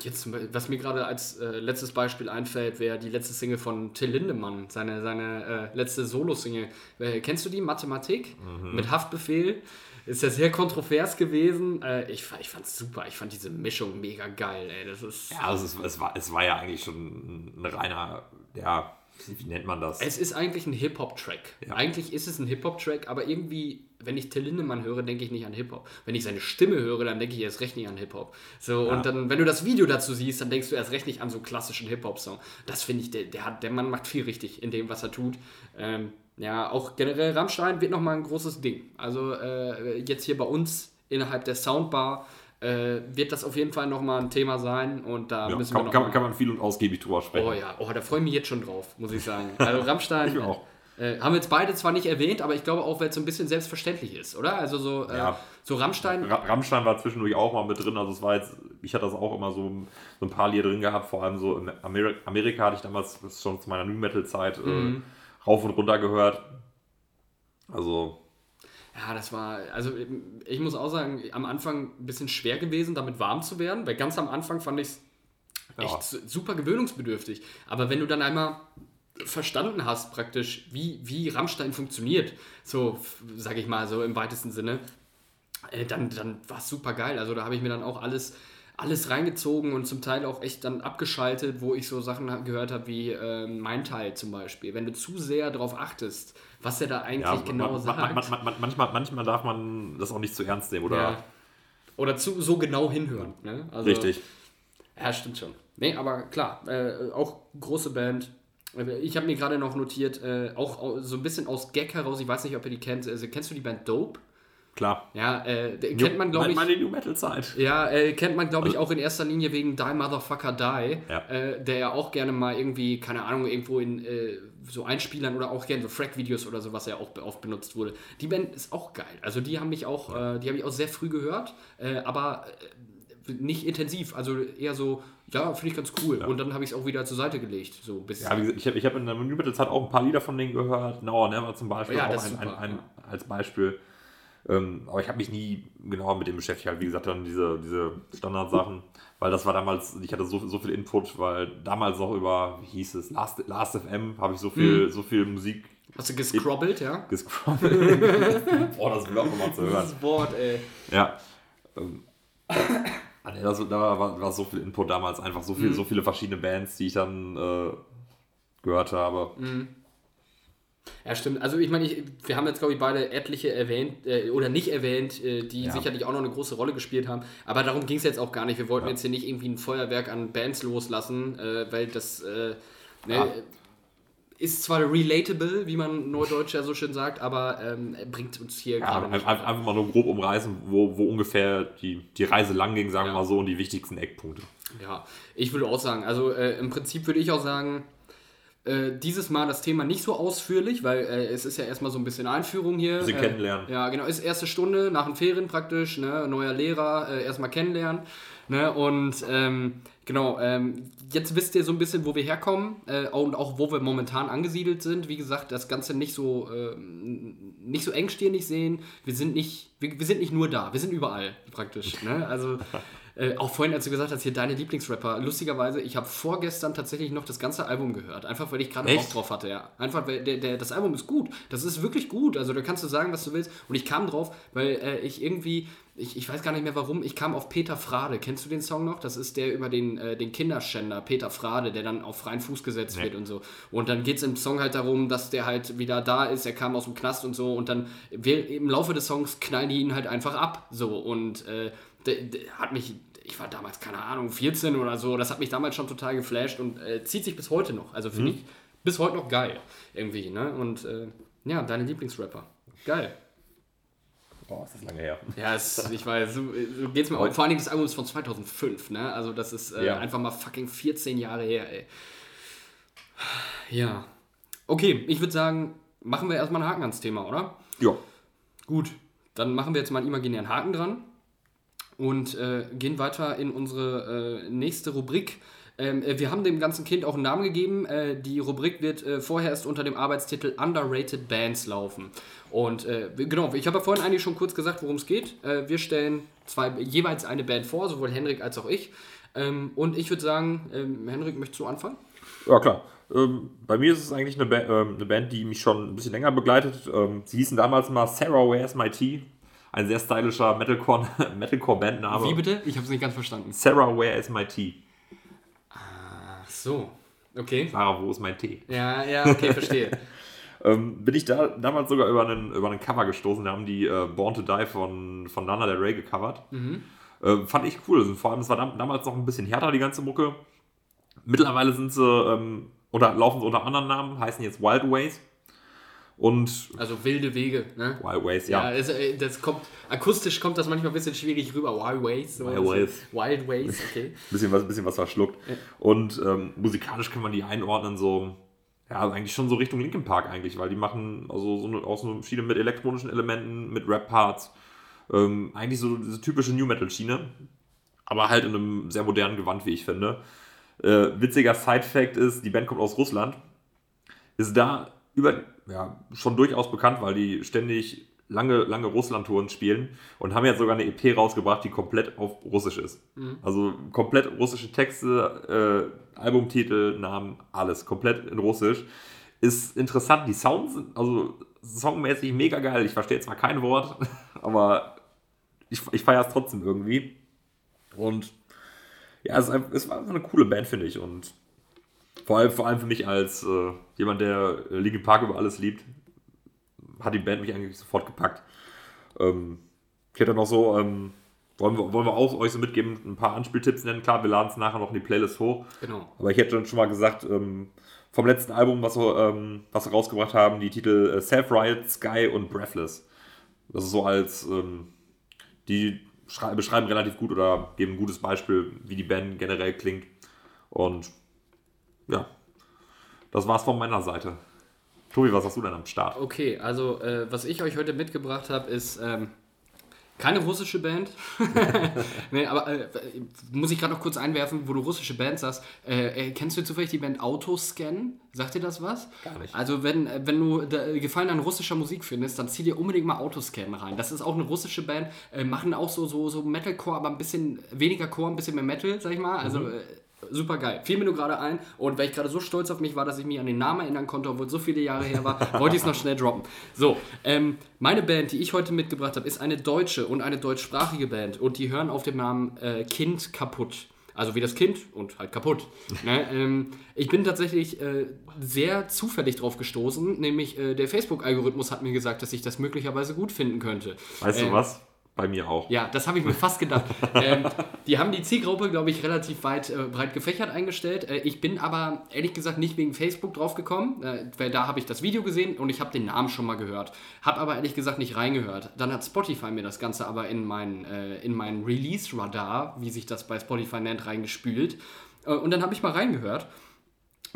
jetzt, was mir gerade als äh, letztes Beispiel einfällt, wäre die letzte Single von Till Lindemann, seine, seine äh, letzte Solo-Single. Äh, kennst du die? Mathematik? Mhm. Mit Haftbefehl. Ist ja sehr kontrovers gewesen. Äh, ich ich fand es super. Ich fand diese Mischung mega geil. Ey. Das ist, ja, also es, es, war, es war ja eigentlich schon ein reiner, ja, wie nennt man das? Es ist eigentlich ein Hip-Hop-Track. Ja. Eigentlich ist es ein Hip-Hop-Track, aber irgendwie, wenn ich Till Lindemann höre, denke ich nicht an Hip-Hop. Wenn ich seine Stimme höre, dann denke ich erst recht nicht an Hip-Hop. So, ja. und dann, wenn du das Video dazu siehst, dann denkst du erst recht nicht an so klassischen Hip-Hop-Song. Das finde ich, der, der, hat, der Mann macht viel richtig in dem, was er tut. Ähm, ja, auch generell Rammstein wird nochmal ein großes Ding. Also äh, jetzt hier bei uns innerhalb der Soundbar äh, wird das auf jeden Fall nochmal ein Thema sein und da ja, müssen kann, wir noch kann, kann, man viel und ausgiebig drüber sprechen. Oh ja, oh, da freue ich mich jetzt schon drauf, muss ich sagen. Also Rammstein äh, haben wir jetzt beide zwar nicht erwähnt, aber ich glaube auch, weil es so ein bisschen selbstverständlich ist, oder? Also so, äh, ja. so Rammstein. Ra Rammstein war zwischendurch auch mal mit drin, also es war jetzt, ich hatte das auch immer so, so ein paar Lieder drin gehabt, vor allem so in Amerika, Amerika hatte ich damals schon zu meiner New Metal Zeit äh, mhm. rauf und runter gehört. Also Ja, das war, also ich muss auch sagen, am Anfang ein bisschen schwer gewesen, damit warm zu werden, weil ganz am Anfang fand ich es Ja. echt su- super gewöhnungsbedürftig. Aber wenn du dann einmal verstanden hast, praktisch, wie, wie Rammstein funktioniert, so, f- sag ich mal, so im weitesten Sinne, äh, dann, dann war es super geil. Also da habe ich mir dann auch alles, alles reingezogen und zum Teil auch echt dann abgeschaltet, wo ich so Sachen gehört habe wie ähm, mein Teil zum Beispiel. Wenn du zu sehr darauf achtest, was er da eigentlich Ja, genau ma- ma- sagt. ma- ma- ma- manchmal, manchmal darf man das auch nicht zu ernst nehmen, oder? ja. Oder zu, so genau hinhören. Ne? Also, Richtig. Ja, stimmt schon. Nee, aber klar, äh, auch große Band. Ich habe mir gerade noch notiert, äh, auch au- so ein bisschen aus Gag heraus, ich weiß nicht, ob ihr die kennt. Also, kennst du die Band Dope? Klar. Ja, äh, kennt man, glaube ich. Meine New Metal Zeit. Ja, äh, kennt man, glaube ich, auch in erster Linie wegen Die Motherfucker Die, Ja. äh, der ja auch gerne mal irgendwie, keine Ahnung, irgendwo in äh, so Einspielern oder auch gerne so Frack-Videos oder so, was ja auch oft benutzt wurde. Die Band ist auch geil. Also die haben mich auch, äh, die habe ich auch sehr früh gehört, äh, aber nicht intensiv. Also eher so, ja, finde ich ganz cool. Und dann habe ich es auch wieder zur Seite gelegt. So bis Ja, wie gesagt, ich habe ich hab in der New Metal Zeit auch ein paar Lieder von denen gehört. Now or Never zum Beispiel, Ja, auch das ein, ein, ein, ja. als Beispiel. Ähm, aber ich habe mich nie genau mit dem beschäftigt. Halt, wie gesagt, dann diese, diese Standardsachen. Weil das war damals, ich hatte so, so viel Input, weil damals noch über, wie hieß es, Last, Last FM habe ich so viel, Mhm. so viel Musik Hast du gescrobbelt, ja? gescrobbelt. Boah, das will auch nochmal zu hören. Wort, ey. Ja. Ähm, ah, das, da war, war so viel Input damals, einfach so, viel, Mhm. so viele verschiedene Bands, die ich dann äh, gehört habe. Mhm. Ja, stimmt. Also ich meine, ich, wir haben jetzt, glaube ich, beide etliche erwähnt äh, oder nicht erwähnt, äh, die Ja. sicherlich auch noch eine große Rolle gespielt haben. Aber darum ging es jetzt auch gar nicht. Wir wollten jetzt hier nicht irgendwie ein Feuerwerk an Bands loslassen, äh, weil das äh, ne, Ja. Ist zwar relatable, wie man Neudeutsch ja so schön sagt, aber ähm, bringt uns hier Ja, gerade einfach, nicht. einfach mal nur grob umreißen, wo, wo ungefähr die, die Reise lang ging, sagen wir Ja. mal so, und die wichtigsten Eckpunkte. Ja, ich würde auch sagen, also äh, im Prinzip würde ich auch sagen, äh, dieses Mal das Thema nicht so ausführlich, weil äh, es ist ja erstmal so ein bisschen Einführung hier. Bisschen äh, kennenlernen. Ja, genau, ist erste Stunde nach den Ferien praktisch, ne, neuer Lehrer, äh, erstmal kennenlernen. Ne, und ähm, genau, ähm, jetzt wisst ihr so ein bisschen, wo wir herkommen äh, und auch wo wir momentan angesiedelt sind. Wie gesagt, das Ganze nicht so, ähm, nicht so engstirnig sehen. Wir sind nicht, wir, wir sind nicht nur da, wir sind überall praktisch. Ne? Also äh, auch vorhin, als du gesagt hast, hier deine Lieblingsrapper, lustigerweise, ich habe vorgestern tatsächlich noch das ganze Album gehört. Einfach weil ich gerade Bock drauf hatte, ja. Einfach, weil der, der, das Album ist gut. Das ist wirklich gut. Also da kannst du sagen, was du willst. Und ich kam drauf, weil äh, ich irgendwie, ich, ich weiß gar nicht mehr warum, ich kam auf Peter Frade. Kennst du den Song noch? Das ist der über den, äh, den Kinderschänder, Peter Frade, der dann auf freien Fuß gesetzt Nee. wird und so. Und dann geht es im Song halt darum, dass der halt wieder da ist, er kam aus dem Knast und so. Und dann wir, im Laufe des Songs knallen die ihn halt einfach ab. So. Und äh, hat mich ich war damals, keine Ahnung, 14 oder so, das hat mich damals schon total geflasht und äh, zieht sich bis heute noch. Also finde ich bis heute noch geil. Irgendwie, ne? Und äh, ja, deine Lieblingsrapper. Geil. Boah, ist das lange her. Ja, es, ich weiß, so, so geht's mir auch. Vor allen Dingen das Album ist von 2005, ne? Also das ist äh, Ja. einfach mal fucking 14 Jahre her, ey. Ja. Okay, ich würde sagen, machen wir erstmal einen Haken ans Thema, oder? Ja. Gut, dann machen wir jetzt mal einen imaginären Haken dran und äh, gehen weiter in unsere äh, nächste Rubrik. Ähm, äh, wir haben dem ganzen Kind auch einen Namen gegeben. Äh, die Rubrik wird äh, vorher erst unter dem Arbeitstitel Underrated Bands laufen. Und äh, genau, ich habe ja vorhin eigentlich schon kurz gesagt, worum es geht. Äh, wir stellen zwei, jeweils eine Band vor, sowohl Henrik als auch ich. Ähm, und ich würde sagen, ähm, Henrik, möchtest du anfangen? Ja, klar. Ähm, bei mir ist es eigentlich eine, ba ähm, eine Band, die mich schon ein bisschen länger begleitet. Ähm, sie hießen damals mal Sarah Where's My Tea. Ein sehr stylischer Metalcore- Metalcore-Bandname. Wie bitte? Ich habe es nicht ganz verstanden. Sarah Where is My Tea. Ach so. Okay. Sarah, wo ist mein Tee? Ja, ja, okay, verstehe. Ähm, bin ich da damals sogar über einen, über einen Cover gestoßen. Da haben die äh, Born to Die von, von Lana Del Rey gecovert. Äh, fand ich cool. Also, vor allem, es war dam damals noch ein bisschen härter, die ganze Mucke. Mittlerweile sind sie, ähm, oder laufen sie unter anderen Namen, heißen jetzt Wild Ways. Und Also wilde Wege, ne? Wild Ways, Ja, ja. es, äh, das kommt, akustisch kommt das manchmal ein bisschen schwierig rüber. Wild Ways. So Wild Ways. Wild Ways, okay. bisschen was, bisschen was verschluckt. Und ähm, musikalisch kann man die einordnen, so, ja, eigentlich schon so Richtung Linkin Park eigentlich, weil die machen also so eine, aus einer Schiene mit elektronischen Elementen, mit Rap-Parts. Ähm, eigentlich so diese typische New Metal-Schiene, aber halt in einem sehr modernen Gewand, wie ich finde. Äh, witziger Side-Fact ist, die Band kommt aus Russland, ist da über, ja, schon durchaus bekannt, weil die ständig lange, lange Russland-Touren spielen und haben jetzt sogar eine EP rausgebracht, die komplett auf Russisch ist. Mhm. Also komplett russische Texte, äh, Albumtitel, Namen, alles komplett in Russisch. Ist interessant, die Sounds sind also songmäßig mega geil. Ich verstehe zwar kein Wort, aber ich, ich feiere es trotzdem irgendwie. Und ja, es, ist einfach, es war einfach eine coole Band, finde ich. Und vor allem, vor allem für mich als äh, jemand, der äh, Linkin Park über alles liebt, hat die Band mich eigentlich sofort gepackt. Ähm, ich hätte noch so, ähm, wollen, wir, wollen wir auch euch so mitgeben, ein paar Anspieltipps nennen. Klar, wir laden es nachher noch in die Playlist hoch. Genau. Aber ich hätte schon mal gesagt, ähm, vom letzten Album, was wir, ähm, was wir rausgebracht haben, die Titel äh, Self-Riot, Sky und Breathless. Das ist so als, ähm, die schrei- beschreiben relativ gut oder geben ein gutes Beispiel, wie die Band generell klingt. Und ja, das war's von meiner Seite. Tobi, was hast du denn am Start? Okay, also äh, was ich euch heute mitgebracht habe, ist ähm, keine russische Band. nee, aber äh, muss ich gerade noch kurz einwerfen, wo du russische Band sagst. Äh, äh, kennst du zufällig die Band Autoscan? Sagt dir das was? Gar nicht. Also wenn, äh, wenn du äh, Gefallen an russischer Musik findest, dann zieh dir unbedingt mal Autoscan rein. Das ist auch eine russische Band, machen auch so, so, so Metalcore, aber ein bisschen weniger Core, ein bisschen mehr Metal, sag ich mal. Also Mhm. Super geil. Fiel mir nur gerade ein und weil ich gerade so stolz auf mich war, dass ich mich an den Namen erinnern konnte, obwohl es so viele Jahre her war, wollte ich es noch schnell droppen. So, ähm, meine Band, die ich heute mitgebracht habe, ist eine deutsche und eine deutschsprachige Band und die hören auf dem Namen äh, Kind kaputt. Also wie das Kind und halt kaputt. ne? ähm, ich bin tatsächlich äh, sehr zufällig drauf gestoßen, nämlich äh, der Facebook-Algorithmus hat mir gesagt, dass ich das möglicherweise gut finden könnte. Weißt Äh, du was? Bei mir auch. ja, das habe ich mir fast gedacht. ähm, die haben die Zielgruppe, glaube ich, relativ weit äh, breit gefächert eingestellt. Äh, ich bin aber ehrlich gesagt nicht wegen Facebook draufgekommen, äh, weil da habe ich das Video gesehen und ich habe den Namen schon mal gehört. Habe aber ehrlich gesagt nicht reingehört. Dann hat Spotify mir das Ganze aber in mein, äh, in mein Release-Radar, wie sich das bei Spotify nennt, reingespült. Äh, und dann habe ich mal reingehört.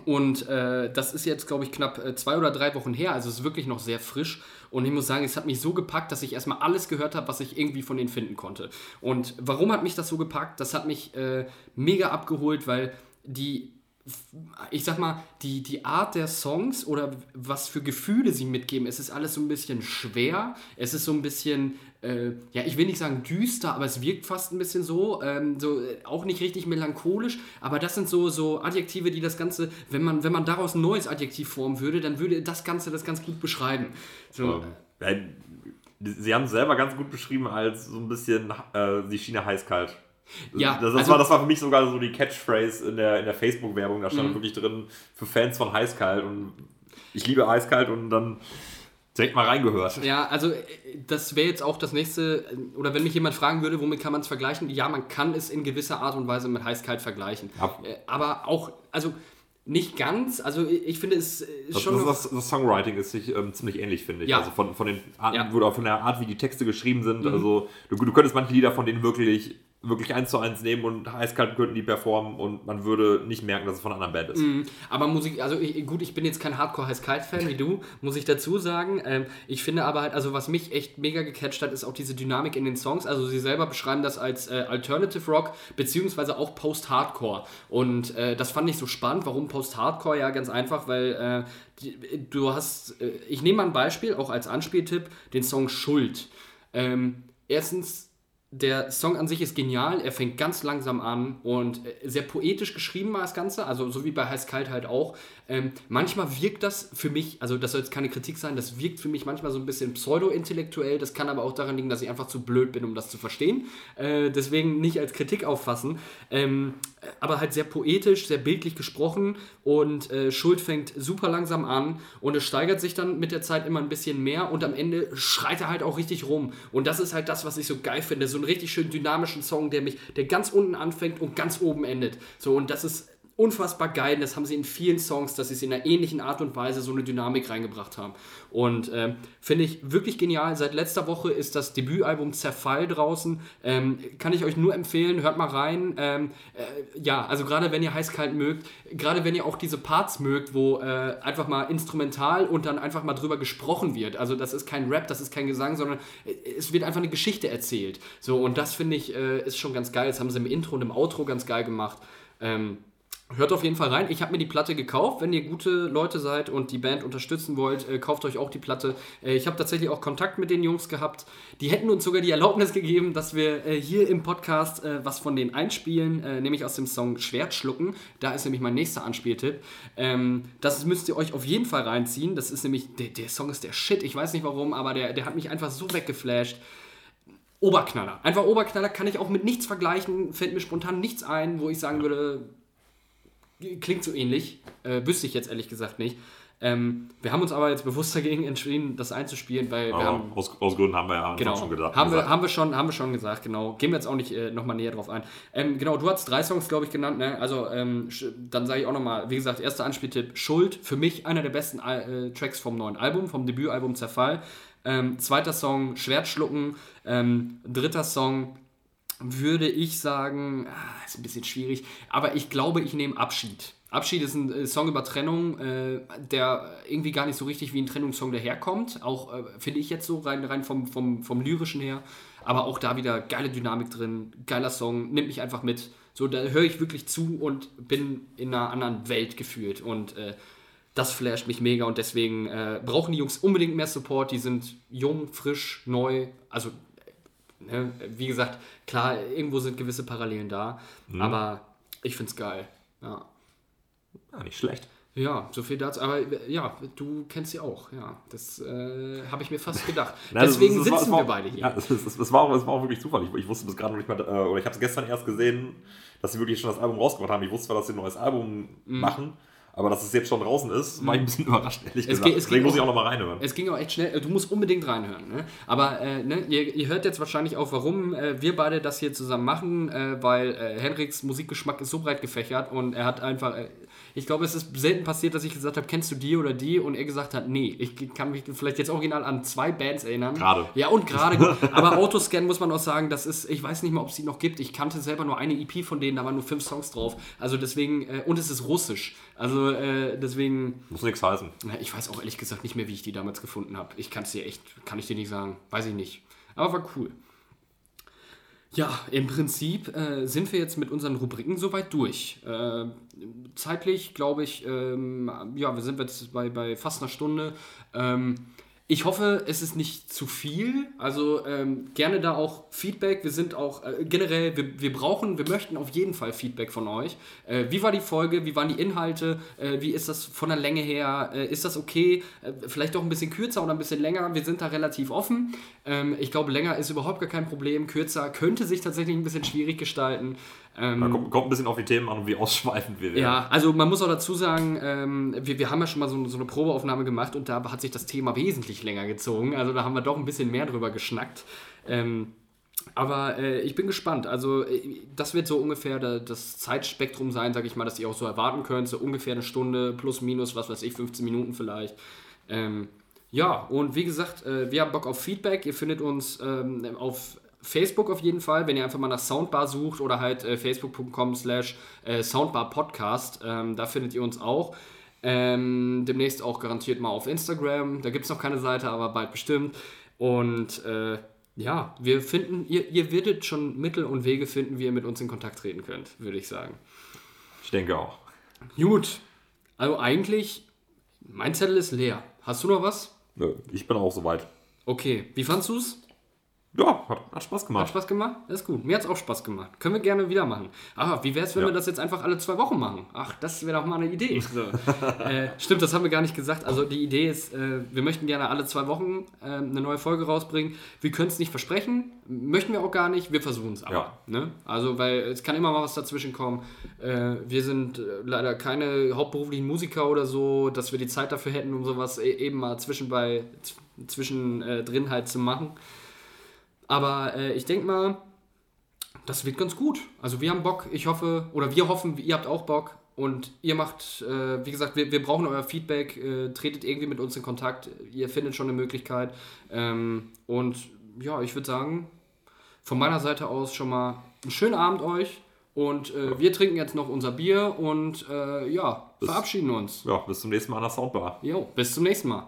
Und äh, das ist jetzt, glaube ich, knapp äh, zwei oder drei Wochen her. Also es ist wirklich noch sehr frisch. Und ich muss sagen, es hat mich so gepackt, dass ich erstmal alles gehört habe, was ich irgendwie von denen finden konnte. Und warum hat mich das so gepackt? Das hat mich äh, mega abgeholt, weil die, ich sag mal, die, die Art der Songs oder was für Gefühle sie mitgeben, es ist alles so ein bisschen schwer. Es ist so ein bisschen, äh, ja, ich will nicht sagen düster, aber es wirkt fast ein bisschen so. Ähm, so äh, auch nicht richtig melancholisch, aber das sind so, so Adjektive, die das Ganze, wenn man, wenn man daraus ein neues Adjektiv formen würde, dann würde das Ganze das ganz gut beschreiben. So, Ähm, ja, sie haben es selber ganz gut beschrieben als so ein bisschen äh, die Schiene heiß-kalt. Ja, das, das, also- war, das war für mich sogar so die Catchphrase in der, in der Facebook-Werbung. Da Mhm. stand wirklich drin für Fans von heiß-kalt. Und ich liebe heiß-kalt und dann direkt mal reingehört. Ja, also äh, das wäre jetzt auch das nächste, äh, oder wenn mich jemand fragen würde, womit kann man es vergleichen? Ja, man kann es in gewisser Art und Weise mit heiß-kalt vergleichen. Ja. Äh, Aber auch, also nicht ganz, also ich finde es ist Das, schon das, das, das Songwriting ist sich ähm, ziemlich ähnlich, finde ich. Ja. Also von, von den Arten, Ja. Mhm. oder von der Art, wie die Texte geschrieben sind. Also du, du könntest manche Lieder von denen wirklich, wirklich eins zu eins nehmen und eiskalt könnten die performen und man würde nicht merken, dass es von einer anderen Band ist. Mhm. Aber Musik, also ich, gut, ich bin jetzt kein Hardcore-Heiß-Kalt-Fan wie du, muss ich dazu sagen. Ähm, ich finde aber halt, also was mich echt mega gecatcht hat, ist auch diese Dynamik in den Songs. Also sie selber beschreiben das als äh, Alternative Rock, beziehungsweise auch Post-Hardcore. Und äh, das fand ich so spannend. Warum Post-Hardcore? Ja, ganz einfach, weil äh, die, du hast, äh, ich nehme mal ein Beispiel, auch als Anspieltipp, den Song Schuld. Ähm, erstens, der Song an sich ist genial, er fängt ganz langsam an und äh, sehr poetisch geschrieben war das Ganze, also so wie bei Heiß Kalt halt auch. Ähm, manchmal wirkt das für mich, also das soll jetzt keine Kritik sein, das wirkt für mich manchmal so ein bisschen pseudo-intellektuell, das kann aber auch daran liegen, dass ich einfach zu blöd bin, um das zu verstehen. Äh, deswegen nicht als Kritik auffassen, ähm, aber halt sehr poetisch, sehr bildlich gesprochen und äh, Schuld fängt super langsam an und es steigert sich dann mit der Zeit immer ein bisschen mehr und am Ende schreit er halt auch richtig rum. Und das ist halt das, was ich so geil finde. So einen richtig schön dynamischen Song, der mich, der ganz unten anfängt und ganz oben endet. So, und das ist unfassbar geil. Das haben sie in vielen Songs, dass sie es in einer ähnlichen Art und Weise so eine Dynamik reingebracht haben. Und ähm, finde ich wirklich genial. Seit letzter Woche ist das Debütalbum Zerfall draußen. Ähm, kann ich euch nur empfehlen, hört mal rein. Ähm, äh, ja, also gerade wenn ihr heiß-kalt mögt, gerade wenn ihr auch diese Parts mögt, wo äh, einfach mal instrumental und dann einfach mal drüber gesprochen wird. Also das ist kein Rap, das ist kein Gesang, sondern äh, es wird einfach eine Geschichte erzählt. So, und das finde ich äh, ist schon ganz geil. Das haben sie im Intro und im Outro ganz geil gemacht. Ähm, Hört auf jeden Fall rein. Ich habe mir die Platte gekauft. Wenn ihr gute Leute seid und die Band unterstützen wollt, äh, kauft euch auch die Platte. Äh, ich habe tatsächlich auch Kontakt mit den Jungs gehabt. Die hätten uns sogar die Erlaubnis gegeben, dass wir äh, hier im Podcast äh, was von denen einspielen, äh, nämlich aus dem Song Schwert schlucken. Da ist nämlich mein nächster Anspieltipp. Ähm, das müsst ihr euch auf jeden Fall reinziehen. Das ist nämlich, der, der Song ist der Shit. Ich weiß nicht warum, aber der, der hat mich einfach so weggeflasht. Oberknaller. Einfach Oberknaller kann ich auch mit nichts vergleichen. Fällt mir spontan nichts ein, wo ich sagen würde, klingt so ähnlich. Äh, wüsste ich jetzt ehrlich gesagt nicht. Ähm, wir haben uns aber jetzt bewusst dagegen entschieden, das einzuspielen, weil wir haben. aus, aus Gründen haben wir ja Genau, schon gedacht. haben, wir, gesagt. haben, wir schon, haben wir schon gesagt, genau. Gehen wir jetzt auch nicht äh, nochmal näher drauf ein. Ähm, genau, du hast drei Songs, glaube ich, genannt. Ne? Also, ähm, dann sage ich auch nochmal, wie gesagt, erster Anspieltipp: Schuld. Für mich einer der besten äh, Tracks vom neuen Album, vom Debütalbum Zerfall. Ähm, zweiter Song: Schwertschlucken. Ähm, dritter Song: würde ich sagen, ah, ist ein bisschen schwierig, aber ich glaube, ich nehme Abschied. Abschied ist ein äh, Song über Trennung, äh, der irgendwie gar nicht so richtig wie ein Trennungssong daherkommt. Auch äh, finde ich jetzt so rein, rein vom, vom, vom lyrischen her. Aber auch da wieder geile Dynamik drin, geiler Song, nimmt mich einfach mit. So, da höre ich wirklich zu und bin in einer anderen Welt gefühlt. Und äh, das flasht mich mega und deswegen brauchen die Jungs unbedingt mehr Support. Die sind jung, frisch, neu. Also Ne? Wie gesagt, klar, irgendwo sind gewisse Parallelen da, aber ich finde es geil. Ja. ja, nicht schlecht. ja, so viel dazu. Aber ja, du kennst sie auch. Ja, das äh, habe ich mir fast gedacht. Das- Deswegen das sitzen das war- wir beide hier. Ja, das, das, das, war auch, das war auch wirklich Zufall. Ich, ich wusste bis gerade noch nicht mal, äh, oder ich habe es gestern erst gesehen, dass sie wirklich schon das Album rausgebracht haben. Ich wusste zwar, dass sie ein neues Album Mhm. machen, aber dass es jetzt schon draußen ist, war ich ein bisschen überrascht, ehrlich Es gesagt. es Deswegen muss ich auch- auch noch mal reinhören. Es ging auch echt schnell. Du musst unbedingt reinhören. Ne? Aber äh, ne, ihr, ihr hört jetzt wahrscheinlich auch, warum äh, wir beide das hier zusammen machen, äh, weil äh, Henriks Musikgeschmack ist so breit gefächert und er hat einfach. Ich glaube, es ist selten passiert, dass ich gesagt habe, kennst du die oder die? Und er gesagt hat, nee. Ich kann mich vielleicht jetzt original an zwei Bands erinnern. Gerade. Ja, und gerade. gut. Aber Autoscan muss man auch sagen, das ist, ich weiß nicht mal, ob es die noch gibt. Ich kannte selber nur eine EP von denen, da waren nur fünf Songs drauf. Also deswegen, äh, und es ist russisch. Also äh, deswegen, Muss nichts heißen. Ich weiß auch ehrlich gesagt nicht mehr, wie ich die damals gefunden habe. Ich kann es dir echt, kann ich dir nicht sagen. Weiß ich nicht. Aber war cool. Ja, im Prinzip äh, sind wir jetzt mit unseren Rubriken soweit durch. Äh, zeitlich, glaube ich, ähm, ja, wir sind jetzt bei, bei fast einer Stunde. Ähm, ich hoffe, es ist nicht zu viel. Also ähm, gerne da auch Feedback. Wir sind auch äh, generell, wir, wir brauchen, wir möchten auf jeden Fall Feedback von euch. Äh, wie war die Folge? Wie waren die Inhalte? Äh, wie ist das von der Länge her? Äh, ist das okay? Äh, vielleicht doch ein bisschen kürzer oder ein bisschen länger. Wir sind da relativ offen. Ähm, ich glaube, länger ist überhaupt gar kein Problem. Kürzer könnte sich tatsächlich ein bisschen schwierig gestalten. Ähm, kommt, kommt ein bisschen auf die Themen an und wie ausschweifend wir werden. ja, also man muss auch dazu sagen, ähm, wir, wir haben ja schon mal so, so eine Probeaufnahme gemacht und da hat sich das Thema wesentlich länger gezogen. Also da haben wir doch ein bisschen mehr drüber geschnackt. Ähm, aber äh, ich bin gespannt. Also äh, das wird so ungefähr da, das Zeitspektrum sein, sage ich mal, das ihr auch so erwarten könnt. So ungefähr eine Stunde plus minus, was weiß ich, 15 Minuten vielleicht. Ähm, ja, und wie gesagt, äh, wir haben Bock auf Feedback. Ihr findet uns ähm, auf Facebook auf jeden Fall, wenn ihr einfach mal nach Soundbar sucht oder halt äh, facebook.com slash äh, Soundbar Podcast. Ähm, da findet ihr uns auch. Ähm, demnächst auch garantiert mal auf Instagram. Da gibt es noch keine Seite, aber bald bestimmt. Und äh, ja, wir finden, ihr, ihr werdet schon Mittel und Wege finden, wie ihr mit uns in Kontakt treten könnt, würde ich sagen. Ich denke auch. Gut, also eigentlich, mein Zettel ist leer. Hast du noch was? Nö, Ich bin auch soweit. Okay, wie fandst du's? Ja, hat, hat Spaß Hat gemacht. Spaß gemacht? Das ist gut. Mir hat es auch Spaß gemacht. Können wir gerne wieder machen. Aber wie wäre es, wenn Ja. wir das jetzt einfach alle zwei Wochen machen? Ach, das wäre doch mal eine Idee. So. äh, stimmt, das haben wir gar nicht gesagt. Also die Idee ist, äh, wir möchten gerne alle zwei Wochen äh, eine neue Folge rausbringen. Wir können es nicht versprechen, möchten wir auch gar nicht. Wir versuchen es aber. Ja. Ne? Also, weil es kann immer mal was dazwischen kommen. Äh, wir sind äh, leider keine hauptberuflichen Musiker oder so, dass wir die Zeit dafür hätten, um sowas e eben mal zwischenbei, zwischen äh, drin halt zu machen. Aber äh, ich denke mal, das wird ganz gut. Also wir haben Bock, ich hoffe, oder wir hoffen, ihr habt auch Bock. Und ihr macht, äh, wie gesagt, wir, wir brauchen euer Feedback, äh, tretet irgendwie mit uns in Kontakt. Ihr findet schon eine Möglichkeit. Ähm, und ja, ich würde sagen, von meiner Seite aus schon mal einen schönen Abend euch. Und äh, wir trinken jetzt noch unser Bier und äh, ja, verabschieden uns. Ja, bis zum nächsten Mal an der Soundbar. Jo, bis zum nächsten Mal.